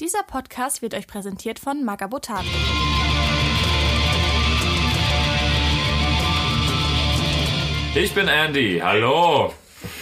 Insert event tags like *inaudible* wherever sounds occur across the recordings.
Dieser Podcast wird euch präsentiert von Magabotato. Ich bin Andy. Hallo.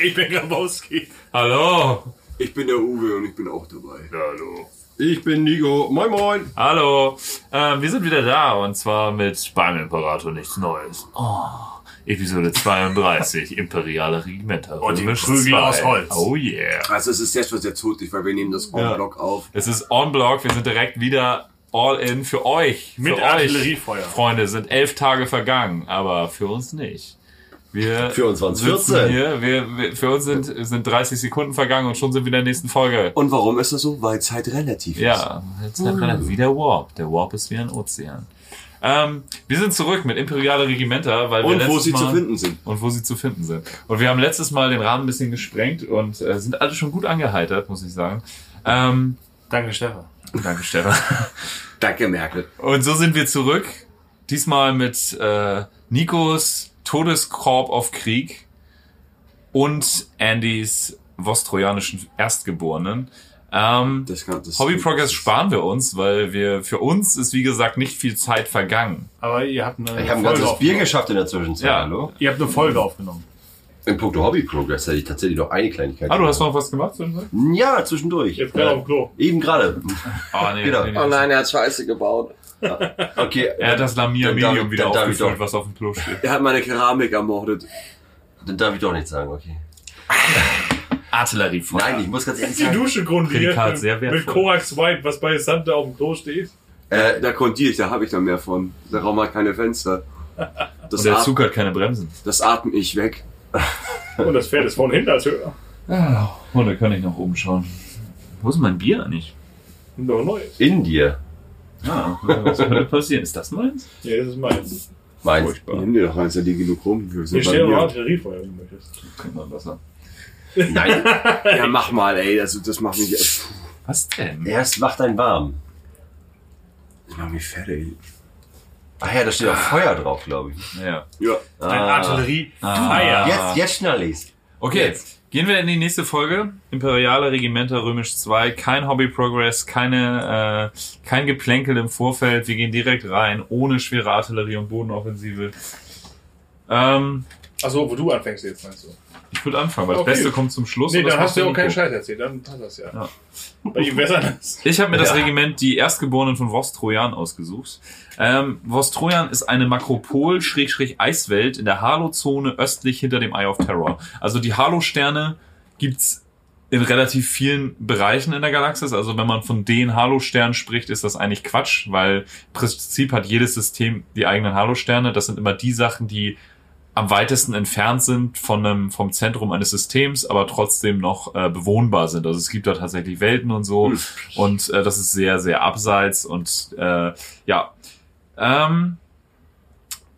Ich bin Grabowski. Hallo. Ich bin der Uwe und ich bin auch dabei. Hallo. Ich bin Nico. Moin Moin. Hallo. Ähm, wir sind wieder da und zwar mit beim Imperator nichts Neues. Oh. Episode 32, Imperiale Regimenter. Und die Römisch Prügel 2. aus Holz. Oh yeah. Also es ist jetzt was jetzt hotig, weil wir nehmen das Ja. On-Block auf. Es ist on block. Wir sind direkt wieder all in für euch. Mit für euch, Artilleriefeuer. Freunde, sind elf Tage vergangen, aber für uns nicht. Wir Für uns waren's sitzen 14. Hier, wir, wir, für uns sind, sind 30 Sekunden vergangen und schon sind wir in der nächsten Folge. Und warum ist das so? Weil Zeit relativ ist. Ja, jetzt hat man wie der Warp. Der Warp ist wie ein Ozean. Ähm, wir sind zurück mit Imperiale Regimenter, weil wir Und wo sie Mal, zu finden sind. Und wo sie zu finden sind. Und wir haben letztes Mal den Rahmen ein bisschen gesprengt und äh, sind alle schon gut angeheitert, muss ich sagen. Ähm, Danke, Stefan. danke, Stefan. *laughs* Danke, Merkel. Und so sind wir zurück. Diesmal mit äh, Nikos Todeskorb auf Krieg und Andys vostrojanischen Erstgeborenen. Ähm, Das kann, das Hobby Progress sparen wir uns, weil wir für uns ist wie gesagt nicht viel Zeit vergangen. Aber ihr habt eine Ich habe ein Folge ganzes Bier aufgenommen. geschafft in der Zwischenzeit. Ja. Hallo? Ihr habt eine Folge aufgenommen. In puncto Hobby Progress hätte ich tatsächlich noch eine Kleinigkeit. Ah, du hast noch was gemacht? zwischendurch? Ja, zwischendurch. Jetzt gerade auf dem Klo. Eben gerade. Ah, nee, *laughs* Genau. nee, nee. Oh nein, er hat Scheiße gebaut. Okay. *laughs* Er hat das Lamia darf Medium wieder aufgefüllt, was auf dem Klo steht. Er hat meine Keramik ermordet. Dann darf ich doch nichts sagen, okay. *laughs* Artilleriefeuer. Nein, ich muss ganz ehrlich Die sagen. Dusche grundiert sehr mit, wertvoll. mit Korax White, was bei Santa auf dem Klo steht. Äh, Da kondiere ich, da habe ich dann mehr von. Der Raum hat keine Fenster. *laughs* Das, Und der Zug hat keine Bremsen. das atme ich weg. *laughs* Und das Pferd ist von hinten als höher. Ah, und da kann ich noch oben schauen. Wo ist mein Bier eigentlich? Noch neues. in dir. Ah, was könnte passieren? Ist das meins? Ja, das ist meins. Meins. Furchtbar. Nimm dir doch eins, da liegen genug rum. Wir sind Hier steht noch. Artilleriefeuer, wenn du möchtest. Könnte man besser. Nein. *laughs* Ja, mach mal, ey. Also, das macht mich, das Was denn? Erst macht einen warm. macht mich fertig. Ach ja, da steht auch Feuer drauf, glaube ich. Ja. Ja. Ein Ah. Artilleriefeuer. Jetzt, jetzt schnall ich's. Okay, Jetzt. gehen wir in die nächste Folge. Imperiale Regimenter Römisch 2. Kein Hobby Progress, keine, äh, kein Geplänkel im Vorfeld. Wir gehen direkt rein, ohne schwere Artillerie und Bodenoffensive. Ähm, Achso, wo du anfängst jetzt, meinst du? Ich würde anfangen, weil Okay. das Beste kommt zum Schluss. Nee, und das dann hast du ja auch keinen. Scheiß erzählt, dann passt das ja. Ja. Bei ihm anders. Ich habe mir das Ja. Regiment die Erstgeborenen von Vostrojan ausgesucht. Ähm, Vostrojan ist eine Makropol-Eiswelt in der Halo-Zone östlich hinter dem Eye of Terror. Also die Halo-Sterne gibt's in relativ vielen Bereichen in der Galaxis. Also wenn man von den Halo-Sternen spricht, ist das eigentlich Quatsch, weil im Prinzip hat jedes System die eigenen Halo-Sterne. Das sind immer die Sachen, die am weitesten entfernt sind von einem, vom Zentrum eines Systems, aber trotzdem noch äh, bewohnbar sind. Also es gibt da tatsächlich Welten und so. Und äh, das ist sehr, sehr abseits. Und äh, ja, ähm,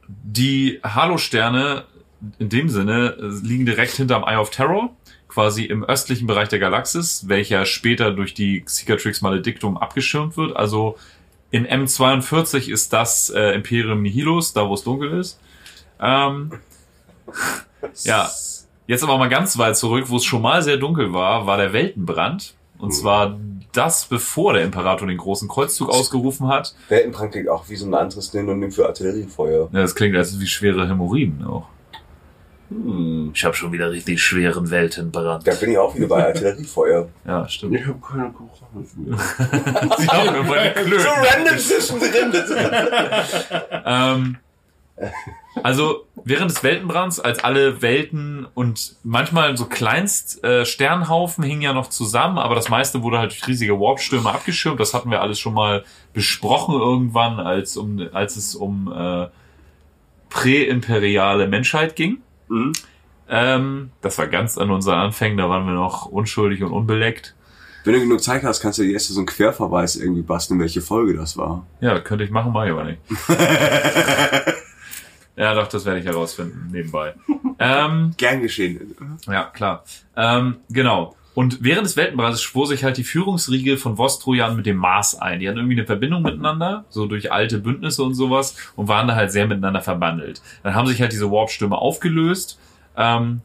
die Halo-Sterne in dem Sinne äh, liegen direkt hinterm Eye of Terror, quasi im östlichen Bereich der Galaxis, welcher später durch die Cicatrix Maledictum abgeschirmt wird. Also in M42 ist das äh, Imperium Nihilus, da wo es dunkel ist. Ähm, ja, jetzt aber mal ganz weit zurück, wo es schon mal sehr dunkel war, war der Weltenbrand. Und zwar das, bevor der Imperator den großen Kreuzzug ausgerufen hat. Weltenbrand klingt auch wie so ein anderes Synonym für Artilleriefeuer. Ja, das klingt als wie schwere Hämorrhoiden auch. Hm. Ich habe schon wieder richtig schweren Weltenbrand. Da bin ich auch wieder bei Artilleriefeuer. *laughs* Ja, stimmt. Ich habe keine Kochung. *laughs* Sie haben mir meine *laughs* Klöten. random zwischendrin. Ähm, also während des Weltenbrands, als alle Welten und manchmal so kleinst äh, Sternhaufen hingen ja noch zusammen, aber das meiste wurde halt durch riesige Warpstürme abgeschirmt. Das hatten wir alles schon mal besprochen irgendwann, als um als es um äh, präimperiale Menschheit ging. Mhm. Ähm, das war ganz an unseren Anfängen, da waren wir noch unschuldig und unbeleckt. Wenn du genug Zeit hast, kannst du dir erst so einen Querverweis irgendwie basteln, welche Folge das war. Ja, könnte ich machen, mache ich aber nicht. *laughs* ja, doch, das werde ich herausfinden, nebenbei. *laughs* Ähm, Gern geschehen. ja, klar. Ähm, genau. Und während des Weltenbrandes schwor sich halt die Führungsriege von Vostrojan mit dem Mars ein. Die hatten irgendwie eine Verbindung miteinander, so durch alte Bündnisse und sowas, und waren da halt sehr miteinander verbandelt. Dann haben sich halt diese Warpstürme aufgelöst. Ähm,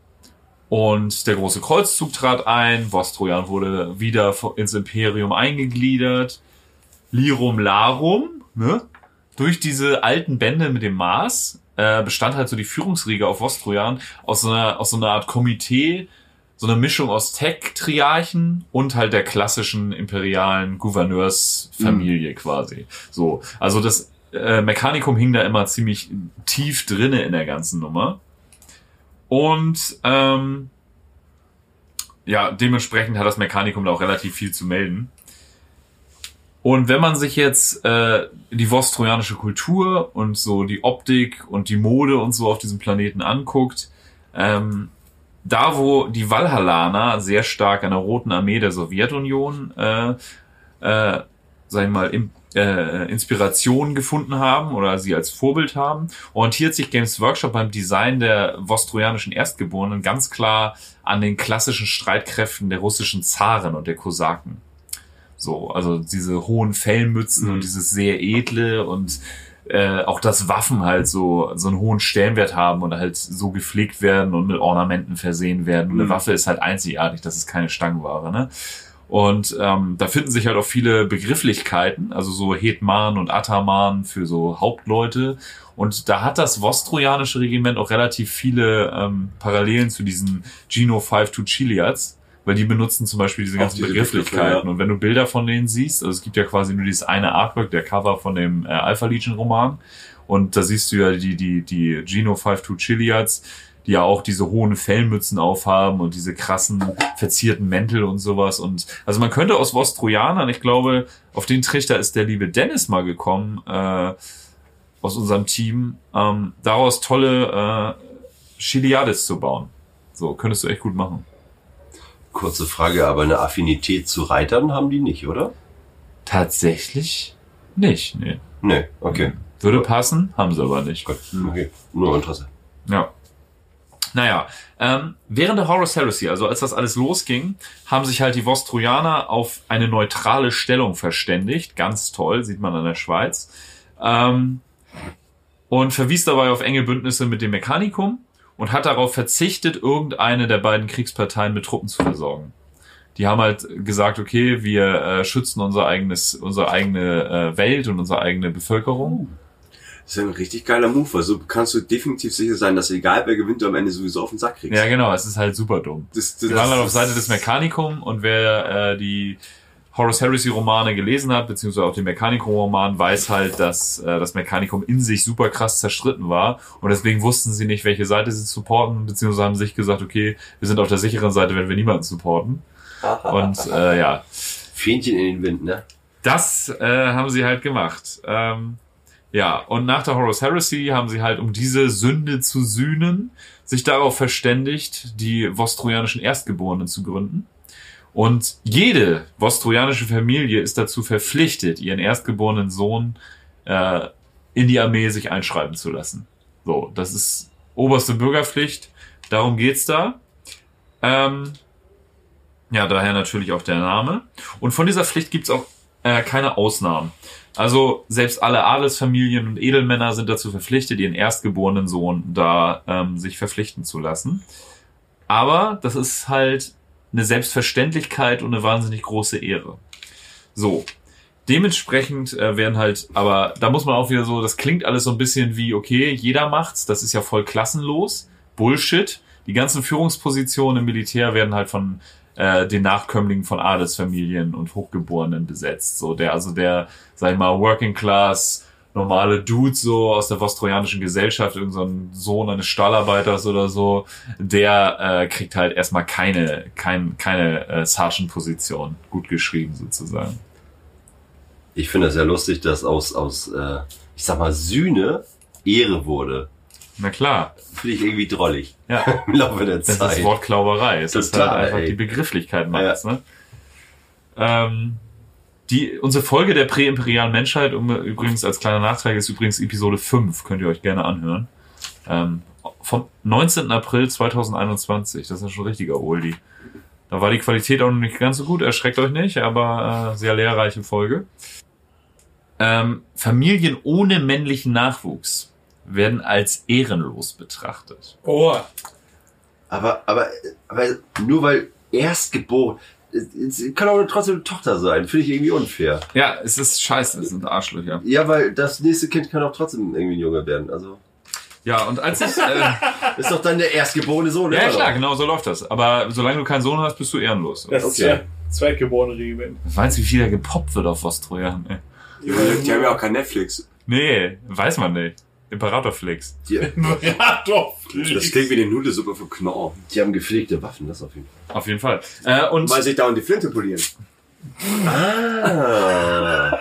Und der große Kreuzzug trat ein, Vostrojan wurde wieder ins Imperium eingegliedert. Lirum Larum, ne? Durch diese alten Bände mit dem Mars äh, bestand halt so die Führungsriege auf Vostrojan aus so einer, aus so einer Art Komitee, so eine Mischung aus Tech-Triarchen und halt der klassischen imperialen Gouverneursfamilie quasi. So, also das äh, Mechanicum hing da immer ziemlich tief drinne in der ganzen Nummer. Und ähm, ja, dementsprechend hat das Mechanikum da auch relativ viel zu melden. Und wenn man sich jetzt äh, die vostrojanische Kultur und so die Optik und die Mode und so auf diesem Planeten anguckt, ähm, da wo die Valhallaner sehr stark an der Roten Armee der Sowjetunion, äh, äh, sag ich mal, im, äh, Inspiration gefunden haben oder sie als Vorbild haben, orientiert sich Games Workshop beim Design der vostrojanischen Erstgeborenen ganz klar an den klassischen Streitkräften der russischen Zaren und der Kosaken. So, also diese hohen Fellmützen Mhm. und dieses sehr edle und äh, auch dass Waffen halt so so einen hohen Stellenwert haben und halt so gepflegt werden und mit Ornamenten versehen werden. Und Eine Mhm. Waffe ist halt einzigartig, das ist keine Stangenware, ne? Und ähm, da finden sich halt auch viele Begrifflichkeiten, also so Hetman und Ataman für so Hauptleute. Und da hat das Vostrojanische Regiment auch relativ viele ähm, Parallelen zu diesen Geno 52 Chiliads, weil die benutzen zum Beispiel diese ganzen diese Begrifflichkeiten. Begriffe, ja. Und wenn du Bilder von denen siehst, also es gibt ja quasi nur dieses eine Artwork, der Cover von dem äh, Alpha Legion Roman. Und da siehst du ja die, die, die Geno 52 Chiliads, die ja auch diese hohen Fellmützen aufhaben und diese krassen verzierten Mäntel und sowas. Und also man könnte aus Vostrojanern, ich glaube, auf den Trichter ist der liebe Dennis mal gekommen, äh, aus unserem Team, ähm, daraus tolle äh, Chiliades zu bauen. So, könntest du echt gut machen. Kurze Frage, aber eine Affinität zu Reitern haben die nicht, oder? Tatsächlich nicht, nee. Nee, okay. Würde passen, haben sie aber nicht. Gut, okay. Nur Interesse. Ja. Naja, ähm, während der Horus Heresy, also als das alles losging, haben sich halt die Vostrojaner auf eine neutrale Stellung verständigt. Ganz toll, sieht man an der Schweiz. Ähm, und verwies dabei auf enge Bündnisse mit dem Mechanikum und hat darauf verzichtet, irgendeine der beiden Kriegsparteien mit Truppen zu versorgen. Die haben halt gesagt, okay, wir äh, schützen unser eigenes, unsere eigene äh, Welt und unsere eigene Bevölkerung. Das ist ein richtig geiler Move. Also kannst du definitiv sicher sein, dass egal wer gewinnt, du am Ende sowieso auf den Sack kriegst. Ja, genau, es ist halt super dumm. Das, das, Wir waren halt auf Seite des Mechanicum und wer äh, die Horus Heresy Romane gelesen hat, beziehungsweise auch den Mechanicum Roman, weiß halt, dass äh, das Mechanicum in sich super krass zerstritten war und deswegen wussten sie nicht, welche Seite sie supporten, beziehungsweise haben sich gesagt, okay, wir sind auf der sicheren Seite, wenn wir niemanden supporten. *laughs* Und äh, ja, Fähnchen in den Wind, ne? das äh, haben sie halt gemacht. Ähm, ja, und nach der Horus Heresy haben sie halt, um diese Sünde zu sühnen, sich darauf verständigt, die vostrojanischen Erstgeborenen zu gründen. Und jede vostrojanische Familie ist dazu verpflichtet, ihren erstgeborenen Sohn äh, in die Armee sich einschreiben zu lassen. So, das ist oberste Bürgerpflicht. Darum geht's da. Ähm, ja, daher natürlich auch der Name. Und von dieser Pflicht gibt's auch äh, keine Ausnahmen. Also selbst alle Adelsfamilien und Edelmänner sind dazu verpflichtet, ihren erstgeborenen Sohn da ähm, sich verpflichten zu lassen. Aber das ist halt eine Selbstverständlichkeit und eine wahnsinnig große Ehre. So. Dementsprechend äh, werden halt, aber da muss man auch wieder so, das klingt alles so ein bisschen wie, okay, jeder macht's, das ist ja voll klassenlos. Bullshit. Die ganzen Führungspositionen im Militär werden halt von äh, den Nachkömmlingen von Adelsfamilien und Hochgeborenen besetzt. So der, also der, sag ich mal, Working Class, normale Dude so aus der vostrojanischen Gesellschaft, irgendein so Sohn eines Stahlarbeiters oder so, der äh, kriegt halt erstmal keine, kein, keine äh, Sergeant-Position gut geschrieben sozusagen. Ich finde das ja lustig, dass aus, aus äh, ich sag mal, Sühne Ehre wurde. Na klar, Finde ich irgendwie drollig. ja. *laughs* Im Laufe der Das Zeit. ist Wortklauberei. Es ist Total, halt einfach ey. die Begrifflichkeit macht's, ne? Ähm, die, unsere Folge der präimperialen Menschheit, um, übrigens als kleiner Nachtrag, ist übrigens Episode 5, könnt ihr euch gerne anhören. Ähm, vom 19. April 2021, das ist schon richtiger Oldie. Da war die Qualität auch noch nicht ganz so gut, erschreckt euch nicht, aber äh, sehr lehrreiche Folge. Ähm, Familien ohne männlichen Nachwuchs werden als ehrenlos betrachtet. Oh, Aber, aber, aber nur weil erstgeboren, kann auch trotzdem eine Tochter sein. Finde ich irgendwie unfair. Ja, es ist scheiße, es sind Arschlöcher. Ja, weil das nächste Kind kann auch trotzdem irgendwie ein Junge werden. Also Ja, und als ich. Äh, *laughs* ist doch dann der erstgeborene Sohn. ja, klar, genau so läuft das. Aber solange du keinen Sohn hast, bist du ehrenlos. Das ist Okay. ja zweitgeborene Regiment. Weißt du, wie viel da gepoppt wird auf Vostrojan? ey? Die haben ja auch kein Netflix. Nee, weiß man nicht. Imperatorflix. Die, *laughs* doch. Das klingt wie eine Nudelsuppe von Knorr. die haben gepflegte Waffen, das auf jeden Fall. Auf jeden Fall. Äh, und Weil sich da und die Flinte polieren. Ah.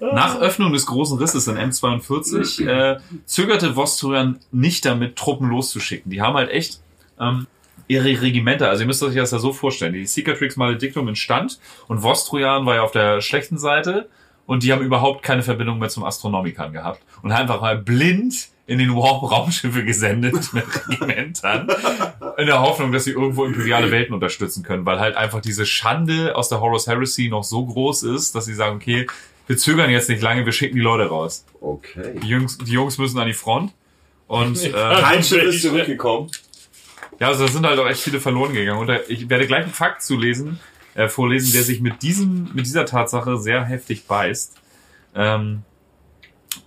Nach Öffnung des großen Risses in M42 äh, zögerte Vostrojan nicht damit, Truppen loszuschicken. Die haben halt echt ähm, ihre Regimenter, also ihr müsst euch das ja so vorstellen, die Cicatrix Maledictum entstand und Vostrojan war ja auf der schlechten Seite und die haben überhaupt keine Verbindung mehr zum Astronomikern gehabt und haben einfach mal blind in den Warp-Raumschiffe gesendet *laughs* mit Regimentern in der Hoffnung, dass sie irgendwo imperiale Welten unterstützen können, weil halt einfach diese Schande aus der Horus Heresy noch so groß ist, dass sie sagen, okay, wir zögern jetzt nicht lange, wir schicken die Leute raus. Okay. Die Jungs, die Jungs müssen an die Front. Und äh, Kein Schiff ist zurückgekommen. ja, also da sind halt auch echt viele verloren gegangen. Und da, ich werde gleich einen Fakt zu lesen, äh, vorlesen, der sich mit diesem, mit dieser Tatsache sehr heftig beißt. Ähm,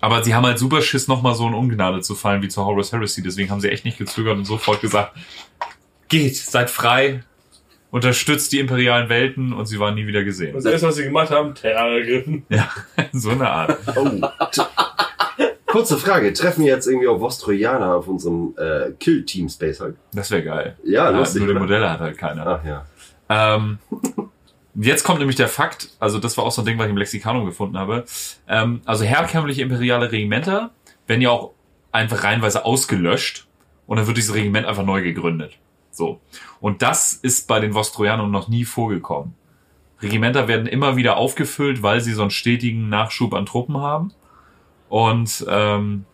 aber sie haben halt super Schiss, nochmal so in Ungnade zu fallen wie zur Horus Heresy. Deswegen haben sie echt nicht gezögert und sofort gesagt, geht, seid frei, unterstützt die imperialen Welten und sie waren nie wieder gesehen. Und das erste, was sie gemacht haben, Terror ergriffen. Ja, *laughs* so eine Art. Oh. Kurze Frage, treffen wir jetzt irgendwie auf Vostrojaner auf unserem äh, Kill-Team Space halt? Das wäre geil. Ja, Ja, lustig. nur die? Modelle hat halt keiner. Ach ja. Ähm, jetzt kommt nämlich der Fakt, also das war auch so ein Ding, was ich im Lexikanum gefunden habe. Ähm, also herkömmliche imperiale Regimenter werden ja auch einfach reinweise ausgelöscht und dann wird dieses Regiment einfach neu gegründet. So. Und das ist bei den Vostrojanern noch nie vorgekommen. Regimenter werden immer wieder aufgefüllt, weil sie so einen stetigen Nachschub an Truppen haben. Und ähm,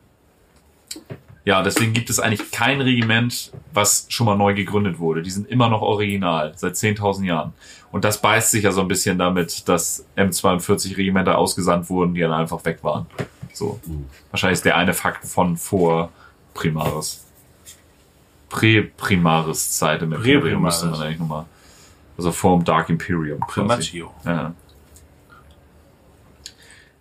ja, deswegen gibt es eigentlich kein Regiment, was schon mal neu gegründet wurde. Die sind immer noch original, seit 10.000 Jahren. Und das beißt sich ja so ein bisschen damit, dass M42 Regimenter ausgesandt wurden, die dann einfach weg waren. So. Wahrscheinlich ist der eine Fakt von vor Primaris. Prä-Primaris-Zeit im Imperium müsste man eigentlich nochmal. Also vor dem Dark Imperium. Primatio. Ja.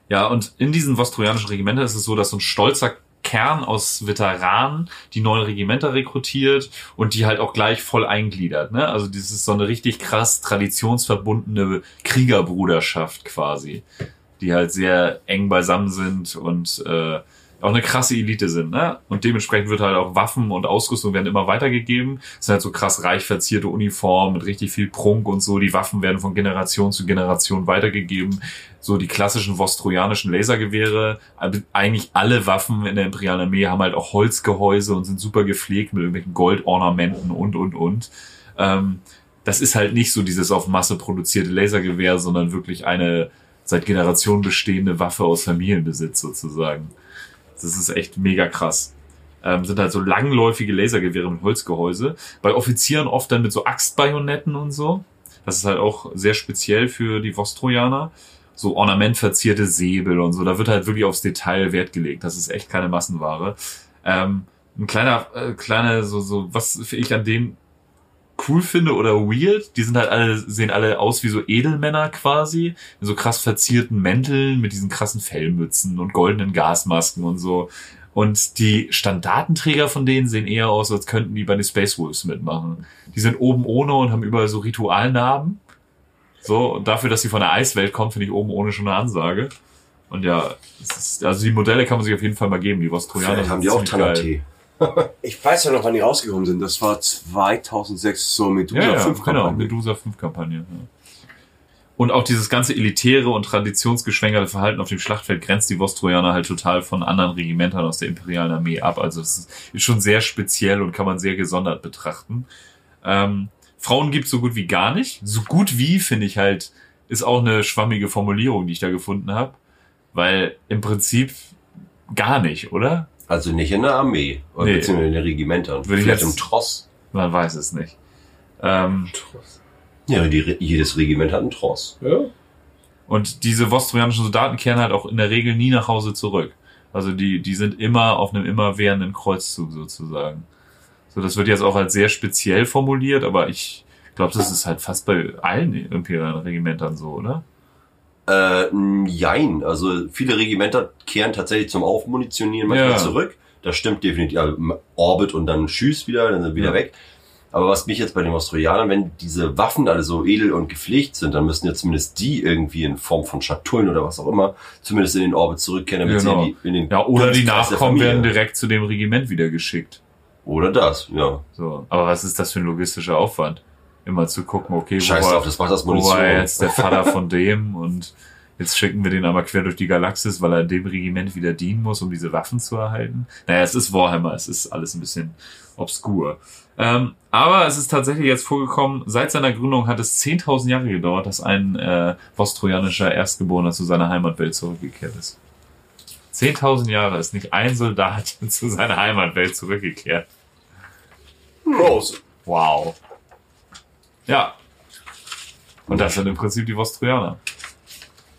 Ja, und in diesen vostrojanischen Regimentern ist es so, dass so ein stolzer Kern aus Veteranen die neuen Regimenter rekrutiert und die halt auch gleich voll eingliedert. Ne? Also das ist so eine richtig krass traditionsverbundene Kriegerbruderschaft quasi, die halt sehr eng beisammen sind und äh, auch eine krasse Elite sind. Ne? Und dementsprechend wird halt auch Waffen und Ausrüstung werden immer weitergegeben. Es sind halt so krass reich verzierte Uniformen mit richtig viel Prunk und so. Die Waffen werden von Generation zu Generation weitergegeben. So die klassischen vostrojanischen Lasergewehre. Also Eigentlich alle Waffen in der imperialen Armee haben halt auch Holzgehäuse und sind super gepflegt mit irgendwelchen Goldornamenten und, und, und. Ähm, das ist halt nicht so dieses auf Masse produzierte Lasergewehr, sondern wirklich eine seit Generationen bestehende Waffe aus Familienbesitz sozusagen. Das ist echt mega krass. Ähm, sind halt so langläufige Lasergewehre mit Holzgehäuse. Bei Offizieren oft dann mit so Axtbajonetten und so. Das ist halt auch sehr speziell für die Vostrojaner. So ornamentverzierte Säbel und so. Da wird halt wirklich aufs Detail Wert gelegt. Das ist echt keine Massenware. Ähm, ein kleiner, äh, kleiner, so, so, was ich an denen cool finde oder weird, die sind halt alle, sehen alle aus wie so Edelmänner quasi, in so krass verzierten Mänteln mit diesen krassen Fellmützen und goldenen Gasmasken und so. Und die Standartenträger von denen sehen eher aus, als könnten die bei den Space Wolves mitmachen. Die sind oben ohne und haben überall so Ritualnarben. So, und dafür, dass sie von der Eiswelt kommen, finde ich oben ohne schon eine Ansage. Und ja, ist, also die Modelle kann man sich auf jeden Fall mal geben, die Vostrojaner. Haben die auch. Tanatee. *laughs* Ich weiß ja noch, wann die rausgekommen sind. Das war 2006 zur Medusa Ja, ja 5 genau, Kampagne. Medusa 5 Kampagne. Ja. Und auch dieses ganze elitäre und traditionsgeschwängerte Verhalten auf dem Schlachtfeld grenzt die Vostrojaner halt total von anderen Regimentern aus der imperialen Armee ab. Also es ist schon sehr speziell und kann man sehr gesondert betrachten. Ähm, Frauen gibt's so gut wie gar nicht. So gut wie, finde ich halt, ist auch eine schwammige Formulierung, die ich da gefunden habe. Weil im Prinzip gar nicht, oder? Also nicht in der Armee. Oder Nee. beziehungsweise in den Regimentern. Würde ich Vielleicht jetzt- im Tross. Man weiß es nicht. Ähm, Ja, die, jedes Regiment hat einen Tross. Ja? Und diese vostrojanischen Soldaten kehren halt auch in der Regel nie nach Hause zurück. Also die, die sind immer auf einem immerwährenden Kreuzzug sozusagen. So, das wird jetzt auch als sehr speziell formuliert, aber ich glaube, das ist halt fast bei allen imperialen Regimentern so, oder? Äh, jein. Also viele Regimenter kehren tatsächlich zum Aufmunitionieren manchmal Ja. zurück. Das stimmt definitiv. Also, Orbit und dann Schüss wieder, dann sind wieder Ja. weg. Aber was mich jetzt bei den Australianern, wenn diese Waffen alle so edel und gepflegt sind, dann müssen ja zumindest die irgendwie in Form von Schatullen oder was auch immer, zumindest in den Orbit zurückkehren, damit Genau. sie in, die, in den Ja, oder die Nachkommen werden direkt zu dem Regiment wieder geschickt. Oder das, ja. So. Aber was ist das für ein logistischer Aufwand? Immer zu gucken, okay, wo Scheiß war, drauf, das macht das wo war jetzt der Vater von dem und jetzt schicken wir den aber quer durch die Galaxis, weil er in dem Regiment wieder dienen muss, um diese Waffen zu erhalten. Naja, es ist Warhammer, es ist alles ein bisschen obskur. Ähm, aber es ist tatsächlich jetzt vorgekommen, seit seiner Gründung hat es 10.000 Jahre gedauert, dass ein äh, vostrojanischer Erstgeborener zu seiner Heimatwelt zurückgekehrt ist. 10.000 Jahre ist nicht ein Soldat *laughs* zu seiner Heimatwelt zurückgekehrt. Groß. Wow. Ja. Und das sind im Prinzip die Vostrojaner.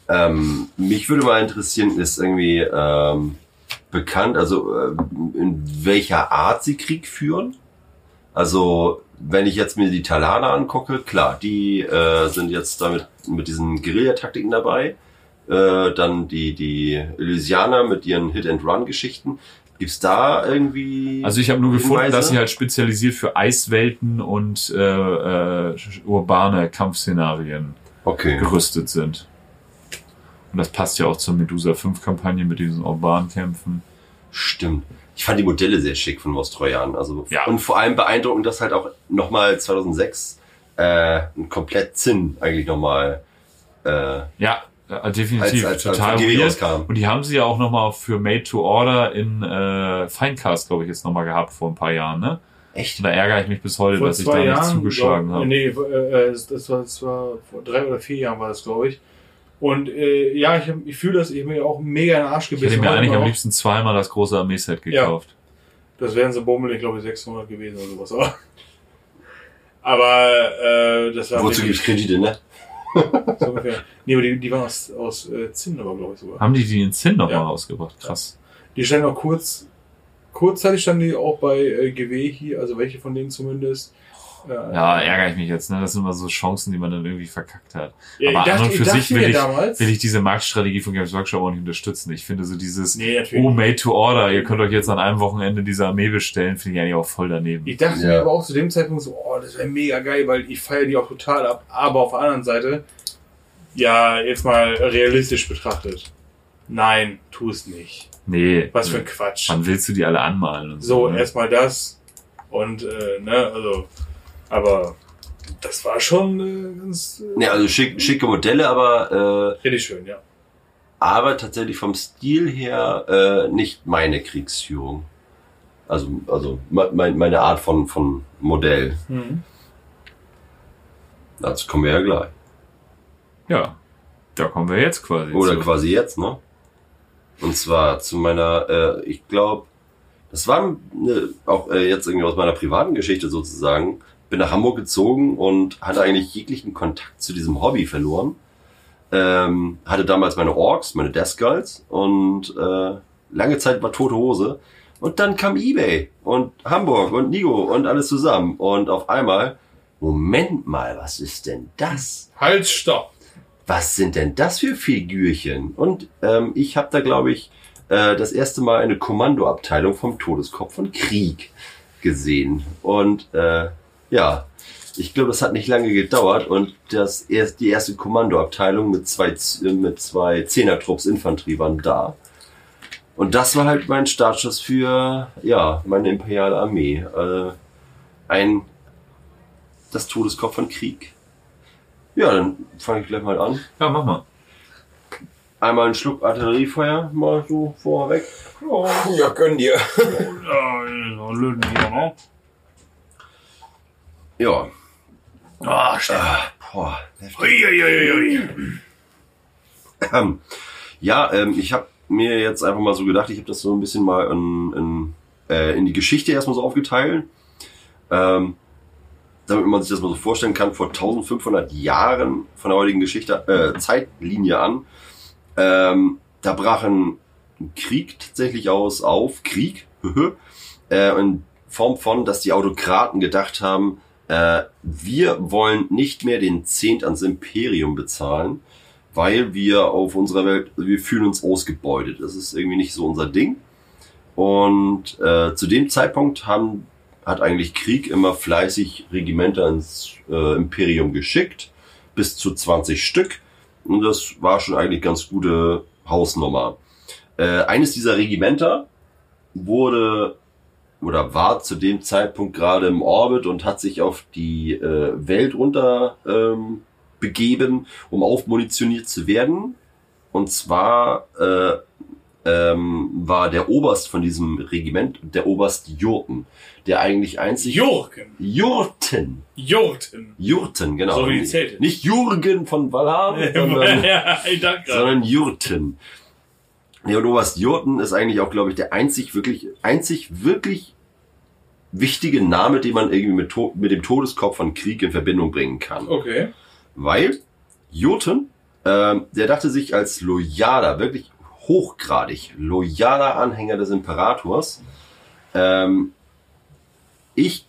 Ähm, mich würde mal interessieren, ist irgendwie ähm, bekannt, also äh, in welcher Art sie Krieg führen? Also wenn ich jetzt mir die Talaner angucke, klar, die äh, sind jetzt damit mit diesen Guerillataktiken dabei. Äh, dann die die Elysianer mit ihren Hit-and-Run-Geschichten. Gibt's da irgendwie? Also ich habe nur gefunden, Hinweise? dass sie halt spezialisiert für Eiswelten und äh, äh, urbane Kampfszenarien okay. gerüstet sind. Und das passt ja auch zur Medusa 5 Kampagne mit diesen urbanen Kämpfen. Stimmt. Ich fand die Modelle sehr schick von Vostroyan. Also Ja. und vor allem beeindruckend, dass halt auch nochmal 2006 äh, ein komplett Zinn eigentlich nochmal äh, Ja, äh, definitiv. als, als, als total weird. rauskam. Und die haben sie ja auch nochmal für Made to Order in äh, Finecast, glaube ich, jetzt nochmal gehabt vor ein paar Jahren, ne? Echt? Und da ärgere ich mich bis heute, Vor dass ich da zwei nicht Jahren. zugeschlagen habe. Nee, äh, das das war, das war vor drei oder vier Jahren war das, glaube ich. Und äh, ja, ich, hab- ich fühle das, ich habe mir auch mega in den Arsch Ich gebissen. hätte mir eigentlich am liebsten zweimal das große Armeeset Ja. gekauft. Das wären so bummelig, glaube ich, 600 gewesen oder sowas. Aber, *laughs* aber äh, das war Wozu gibt's Kredite, ne? So ungefähr. Nee, aber die, die waren aus, aus äh, Zinn, aber glaube ich sogar. Haben die die in Zinn nochmal Ja. rausgebracht? Krass. Die standen auch kurz, kurzzeitig standen die auch bei äh, GW hier, also welche von denen zumindest. Äh, Ja, ärgere ich mich jetzt. Ne? Das sind immer so Chancen, die man dann irgendwie verkackt hat. Ja, Aber ich dachte, an und für sich will ich, damals, will ich diese Marktstrategie von Games Workshop auch nicht unterstützen. Ich finde so dieses, Nee, oh, made to order, ihr könnt euch jetzt an einem Wochenende diese Armee bestellen, finde ich eigentlich auch voll daneben. Ich dachte Ja. mir aber auch zu dem Zeitpunkt so, oh, das wäre mega geil, weil ich feiere die auch total ab. Aber auf der anderen Seite, ja, jetzt mal realistisch betrachtet. Nein, tu es nicht. Nee. Was für ein Quatsch. Wann willst du die alle anmalen? Und So, ne? erstmal das und, äh, ne, also, aber das war schon äh, ganz äh, Ne, also schick, schicke Modelle, aber äh, richtig schön, ja. aber tatsächlich vom Stil her äh, nicht meine Kriegsführung. Also, also me- mein- meine Art von, von Modell. Dazu kommen wir ja gleich. Ja. Da kommen wir jetzt quasi Oder zu. quasi jetzt, ne? Und zwar zu meiner, äh, ich glaube, das war ne, auch äh, jetzt irgendwie aus meiner privaten Geschichte sozusagen. Bin nach Hamburg gezogen und hatte eigentlich jeglichen Kontakt zu diesem Hobby verloren. Ähm, hatte damals meine Orks, meine Death Skulls und äh, lange Zeit war tote Hose. Und dann kam Ebay und Hamburg und Nigo und alles zusammen. Und auf einmal, Moment mal, was ist denn das? Halt, stopp! was sind denn das für Figürchen? Und ähm, ich habe da, glaube ich, äh, das erste Mal eine Kommandoabteilung vom Todeskopf von Krieg gesehen. Und äh, ja, ich glaube, das hat nicht lange gedauert und das erst, die erste Kommandoabteilung mit zwei, äh, mit zwei Zehnertrupps Infanterie waren da. Und das war halt mein Startschuss für, ja, meine imperiale Armee. Äh, ein, das Todeskopf von Krieg. Ja, dann fange ich gleich mal an. Ja, mach mal. Einmal einen Schluck Artilleriefeuer, mal so vorweg. Ja, gönn dir. Ja. Ah, boah, heftig. Ähm, ja, ähm, ich habe mir jetzt einfach mal so gedacht, ich habe das so ein bisschen mal in, in, äh, in die Geschichte erstmal so aufgeteilt. Ähm, damit man sich das mal so vorstellen kann, vor 1500 Jahren von der heutigen Geschichte, äh, Zeitlinie an, ähm, da brachen Krieg tatsächlich aus auf Krieg. *laughs* äh, in Form von, dass die Autokraten gedacht haben, äh, wir wollen nicht mehr den Zehnt ans Imperium bezahlen, weil wir auf unserer Welt, wir fühlen uns ausgebeutet. Das ist irgendwie nicht so unser Ding. Und äh, zu dem Zeitpunkt haben, hat eigentlich Krieg immer fleißig Regimenter ins äh, Imperium geschickt, bis zu 20 Stück. Und das war schon eigentlich ganz gute Hausnummer. Äh, eines dieser Regimenter wurde oder war zu dem Zeitpunkt gerade im Orbit und hat sich auf die äh, Welt runter ähm, begeben, um aufmunitioniert zu werden. Und zwar äh, ähm, war der Oberst von diesem Regiment der Oberst Jurten, der eigentlich einzig Jurgen. Jurten, Jurten. Jurten, genau. So wie die Zelte. Nicht Jürgen von Valhalla, *laughs* sondern ja, sondern Jurten. Der Oberst Jurten ist eigentlich auch, glaube ich, der einzig wirklich, einzig wirklich wichtige Name, den man irgendwie mit, To- mit dem Todeskopf von Krieg in Verbindung bringen kann. Okay. Weil Jurten, ähm, der dachte sich als loyaler, wirklich hochgradig loyaler Anhänger des Imperators, ähm, ich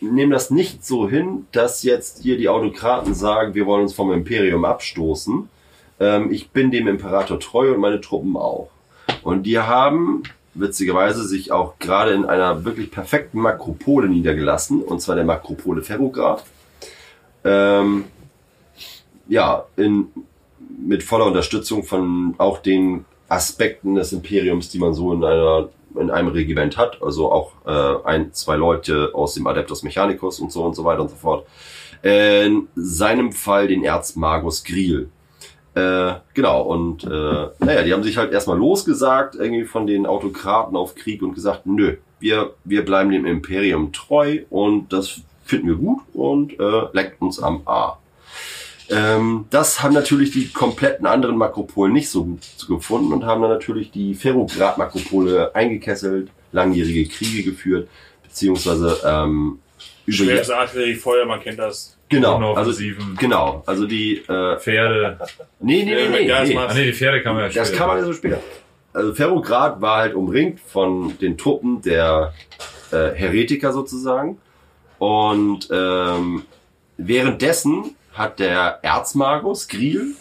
nehme das nicht so hin, dass jetzt hier die Autokraten sagen, wir wollen uns vom Imperium abstoßen. Ähm, ich bin dem Imperator treu und meine Truppen auch. Und die haben witzigerweise sich auch gerade in einer wirklich perfekten Makropole niedergelassen, und zwar der Makropole Ferrograd. Ähm, ja, in, mit voller Unterstützung von auch den Aspekten des Imperiums, die man so in einer in einem Regiment hat, also auch äh, ein, zwei Leute aus dem Adeptus Mechanicus und so und so weiter und so fort. In seinem Fall den Erzmagus Griel. Äh, genau, und äh, naja, die haben sich halt erstmal losgesagt, irgendwie von den Autokraten auf Krieg und gesagt, nö, wir, wir bleiben dem Imperium treu und das finden wir gut und äh, leckt uns am A. Ähm, das haben natürlich die kompletten anderen Makropolen nicht so gut gefunden und haben dann natürlich die Ferrograd-Makropole eingekesselt, langjährige Kriege geführt, beziehungsweise ähm, Schweres Artilleriefeuer, man kennt das. Genau, also Offensiven. genau, also die äh, Pferde. nee, nee, nee, nee, nee. Ah nee, die Pferde kann man ja Das später. kann man ja so später. Also Ferrograd war halt umringt von den Truppen der äh, Heretiker sozusagen. Und ähm, währenddessen hat der Erzmagus Griel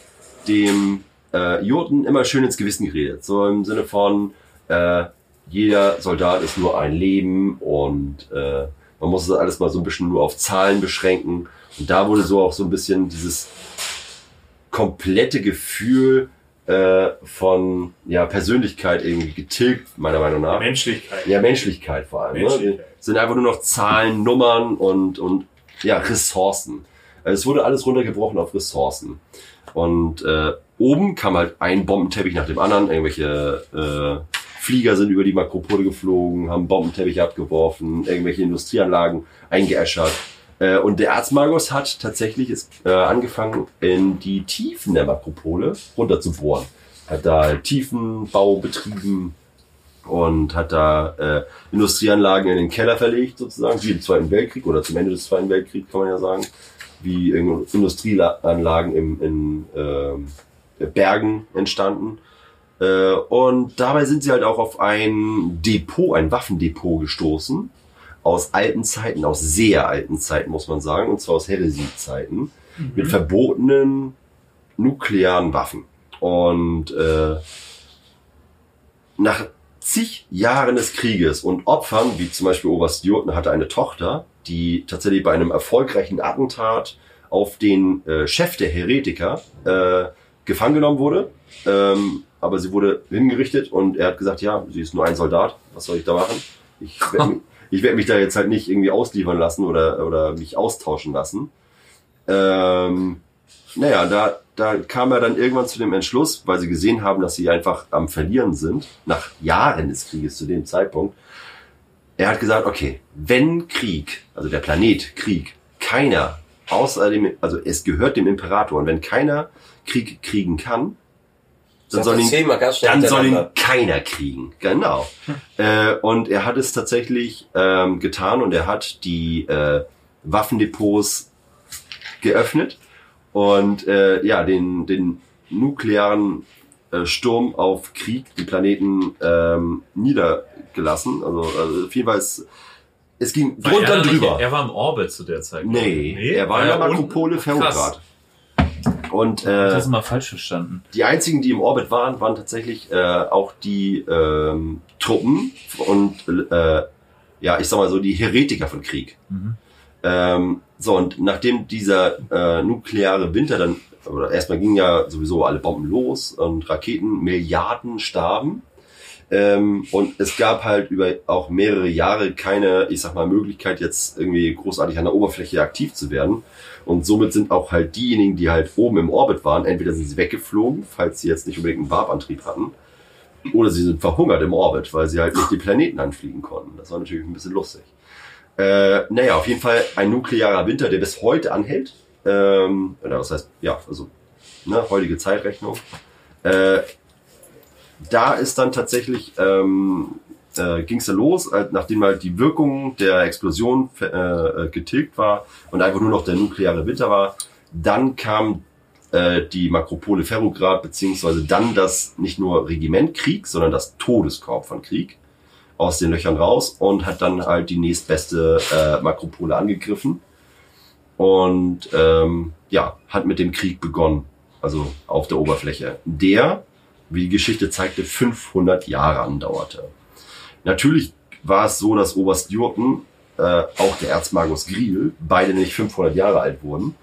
dem äh, Jurten immer schön ins Gewissen geredet. So im Sinne von, äh, jeder Soldat ist nur ein Leben und äh, man muss das alles mal so ein bisschen nur auf Zahlen beschränken. Und da wurde so auch so ein bisschen dieses komplette Gefühl äh, von ja, Persönlichkeit irgendwie getilgt, meiner Meinung nach. Menschlichkeit. Ja, Menschlichkeit vor allem. Ne? Menschlichkeit. Es sind einfach nur noch Zahlen, Nummern und, und ja, Ressourcen. Also Es wurde alles runtergebrochen auf Ressourcen. Und äh, oben kam halt ein Bombenteppich nach dem anderen. Irgendwelche äh, Flieger sind über die Makropole geflogen, haben Bombenteppiche abgeworfen, irgendwelche Industrieanlagen eingeäschert. Äh, und der Erzmagus hat tatsächlich ist, äh, angefangen, in die Tiefen der Makropole runterzubohren. Hat da Tiefenbau betrieben, und hat da äh, Industrieanlagen in den Keller verlegt, sozusagen, wie im Zweiten Weltkrieg oder zum Ende des Zweiten Weltkriegs, kann man ja sagen, wie Industrieanlagen im, in ähm, Bergen entstanden. Äh, und dabei sind sie halt auch auf ein Depot, ein Waffendepot gestoßen, aus alten Zeiten, aus sehr alten Zeiten, muss man sagen, und zwar aus Heresie-Zeiten, mit verbotenen nuklearen Waffen. Und äh, nach zig Jahren des Krieges und Opfern, wie zum Beispiel Oberst Jurten hatte eine Tochter, die tatsächlich bei einem erfolgreichen Attentat auf den äh, Chef der Heretiker äh, gefangen genommen wurde. Ähm, aber sie wurde hingerichtet und er hat gesagt, ja, sie ist nur ein Soldat, was soll ich da machen? Ich werde *laughs* mich, ich werd mich da jetzt halt nicht irgendwie ausliefern lassen oder, oder mich austauschen lassen. Ähm, naja, da, da kam er dann irgendwann zu dem Entschluss, weil sie gesehen haben, dass sie einfach am Verlieren sind, nach Jahren des Krieges zu dem Zeitpunkt. Er hat gesagt, okay, wenn Krieg, also der Planet Krieg, keiner außer dem, also es gehört dem Imperator und wenn keiner Krieg kriegen kann, dann soll ihn, dann soll ihn keiner kriegen. Genau. äh, und er hat es tatsächlich ähm, getan und er hat die äh, Waffendepots geöffnet und äh, ja, den, den nuklearen äh, Sturm auf Krieg den Planeten ähm, niedergelassen. Also, also auf jeden Fall ist, es ging drunter er, nicht- drüber. er war im Orbit zu der Zeit. Nee, er war in der? Makropole Ferrograd. Und Das äh, ist mal falsch verstanden. die einzigen, die im Orbit waren, waren tatsächlich äh, auch die ähm, Truppen und äh, ja, ich sag mal so, die Heretiker von Krieg. Mhm. Ähm, so, und nachdem dieser äh, nukleare Winter dann, oder erstmal gingen ja sowieso alle Bomben los und Raketen, Milliarden starben. Ähm, und es gab halt über auch mehrere Jahre keine, ich sag mal, Möglichkeit, jetzt irgendwie großartig an der Oberfläche aktiv zu werden. Und somit sind auch halt diejenigen, die halt oben im Orbit waren, entweder sind sie weggeflogen, falls sie jetzt nicht unbedingt einen Warp-Antrieb hatten, oder sie sind verhungert im Orbit, weil sie halt nicht die Planeten anfliegen konnten. Das war natürlich ein bisschen lustig. Äh, naja, auf jeden Fall ein nuklearer Winter, der bis heute anhält. Ähm, oder was heißt, ja, also ne, heutige Zeitrechnung. Äh, da ist dann tatsächlich, ähm, äh, ging es ja los, halt, nachdem halt die Wirkung der Explosion äh, äh, getilgt war und einfach nur noch der nukleare Winter war, dann kam äh, die Makropole Ferrograd, beziehungsweise dann das nicht nur Regiment Krieg, sondern das Todeskorb von Krieg aus den Löchern raus und hat dann halt die nächstbeste äh, Makropole angegriffen. Und ähm, ja, hat mit dem Krieg begonnen, also auf der Oberfläche, der, wie die Geschichte zeigte, 500 Jahre andauerte. Natürlich war es so, dass Oberst Jurten, äh, auch der Erzmagus Griel, beide nicht 500 Jahre alt wurden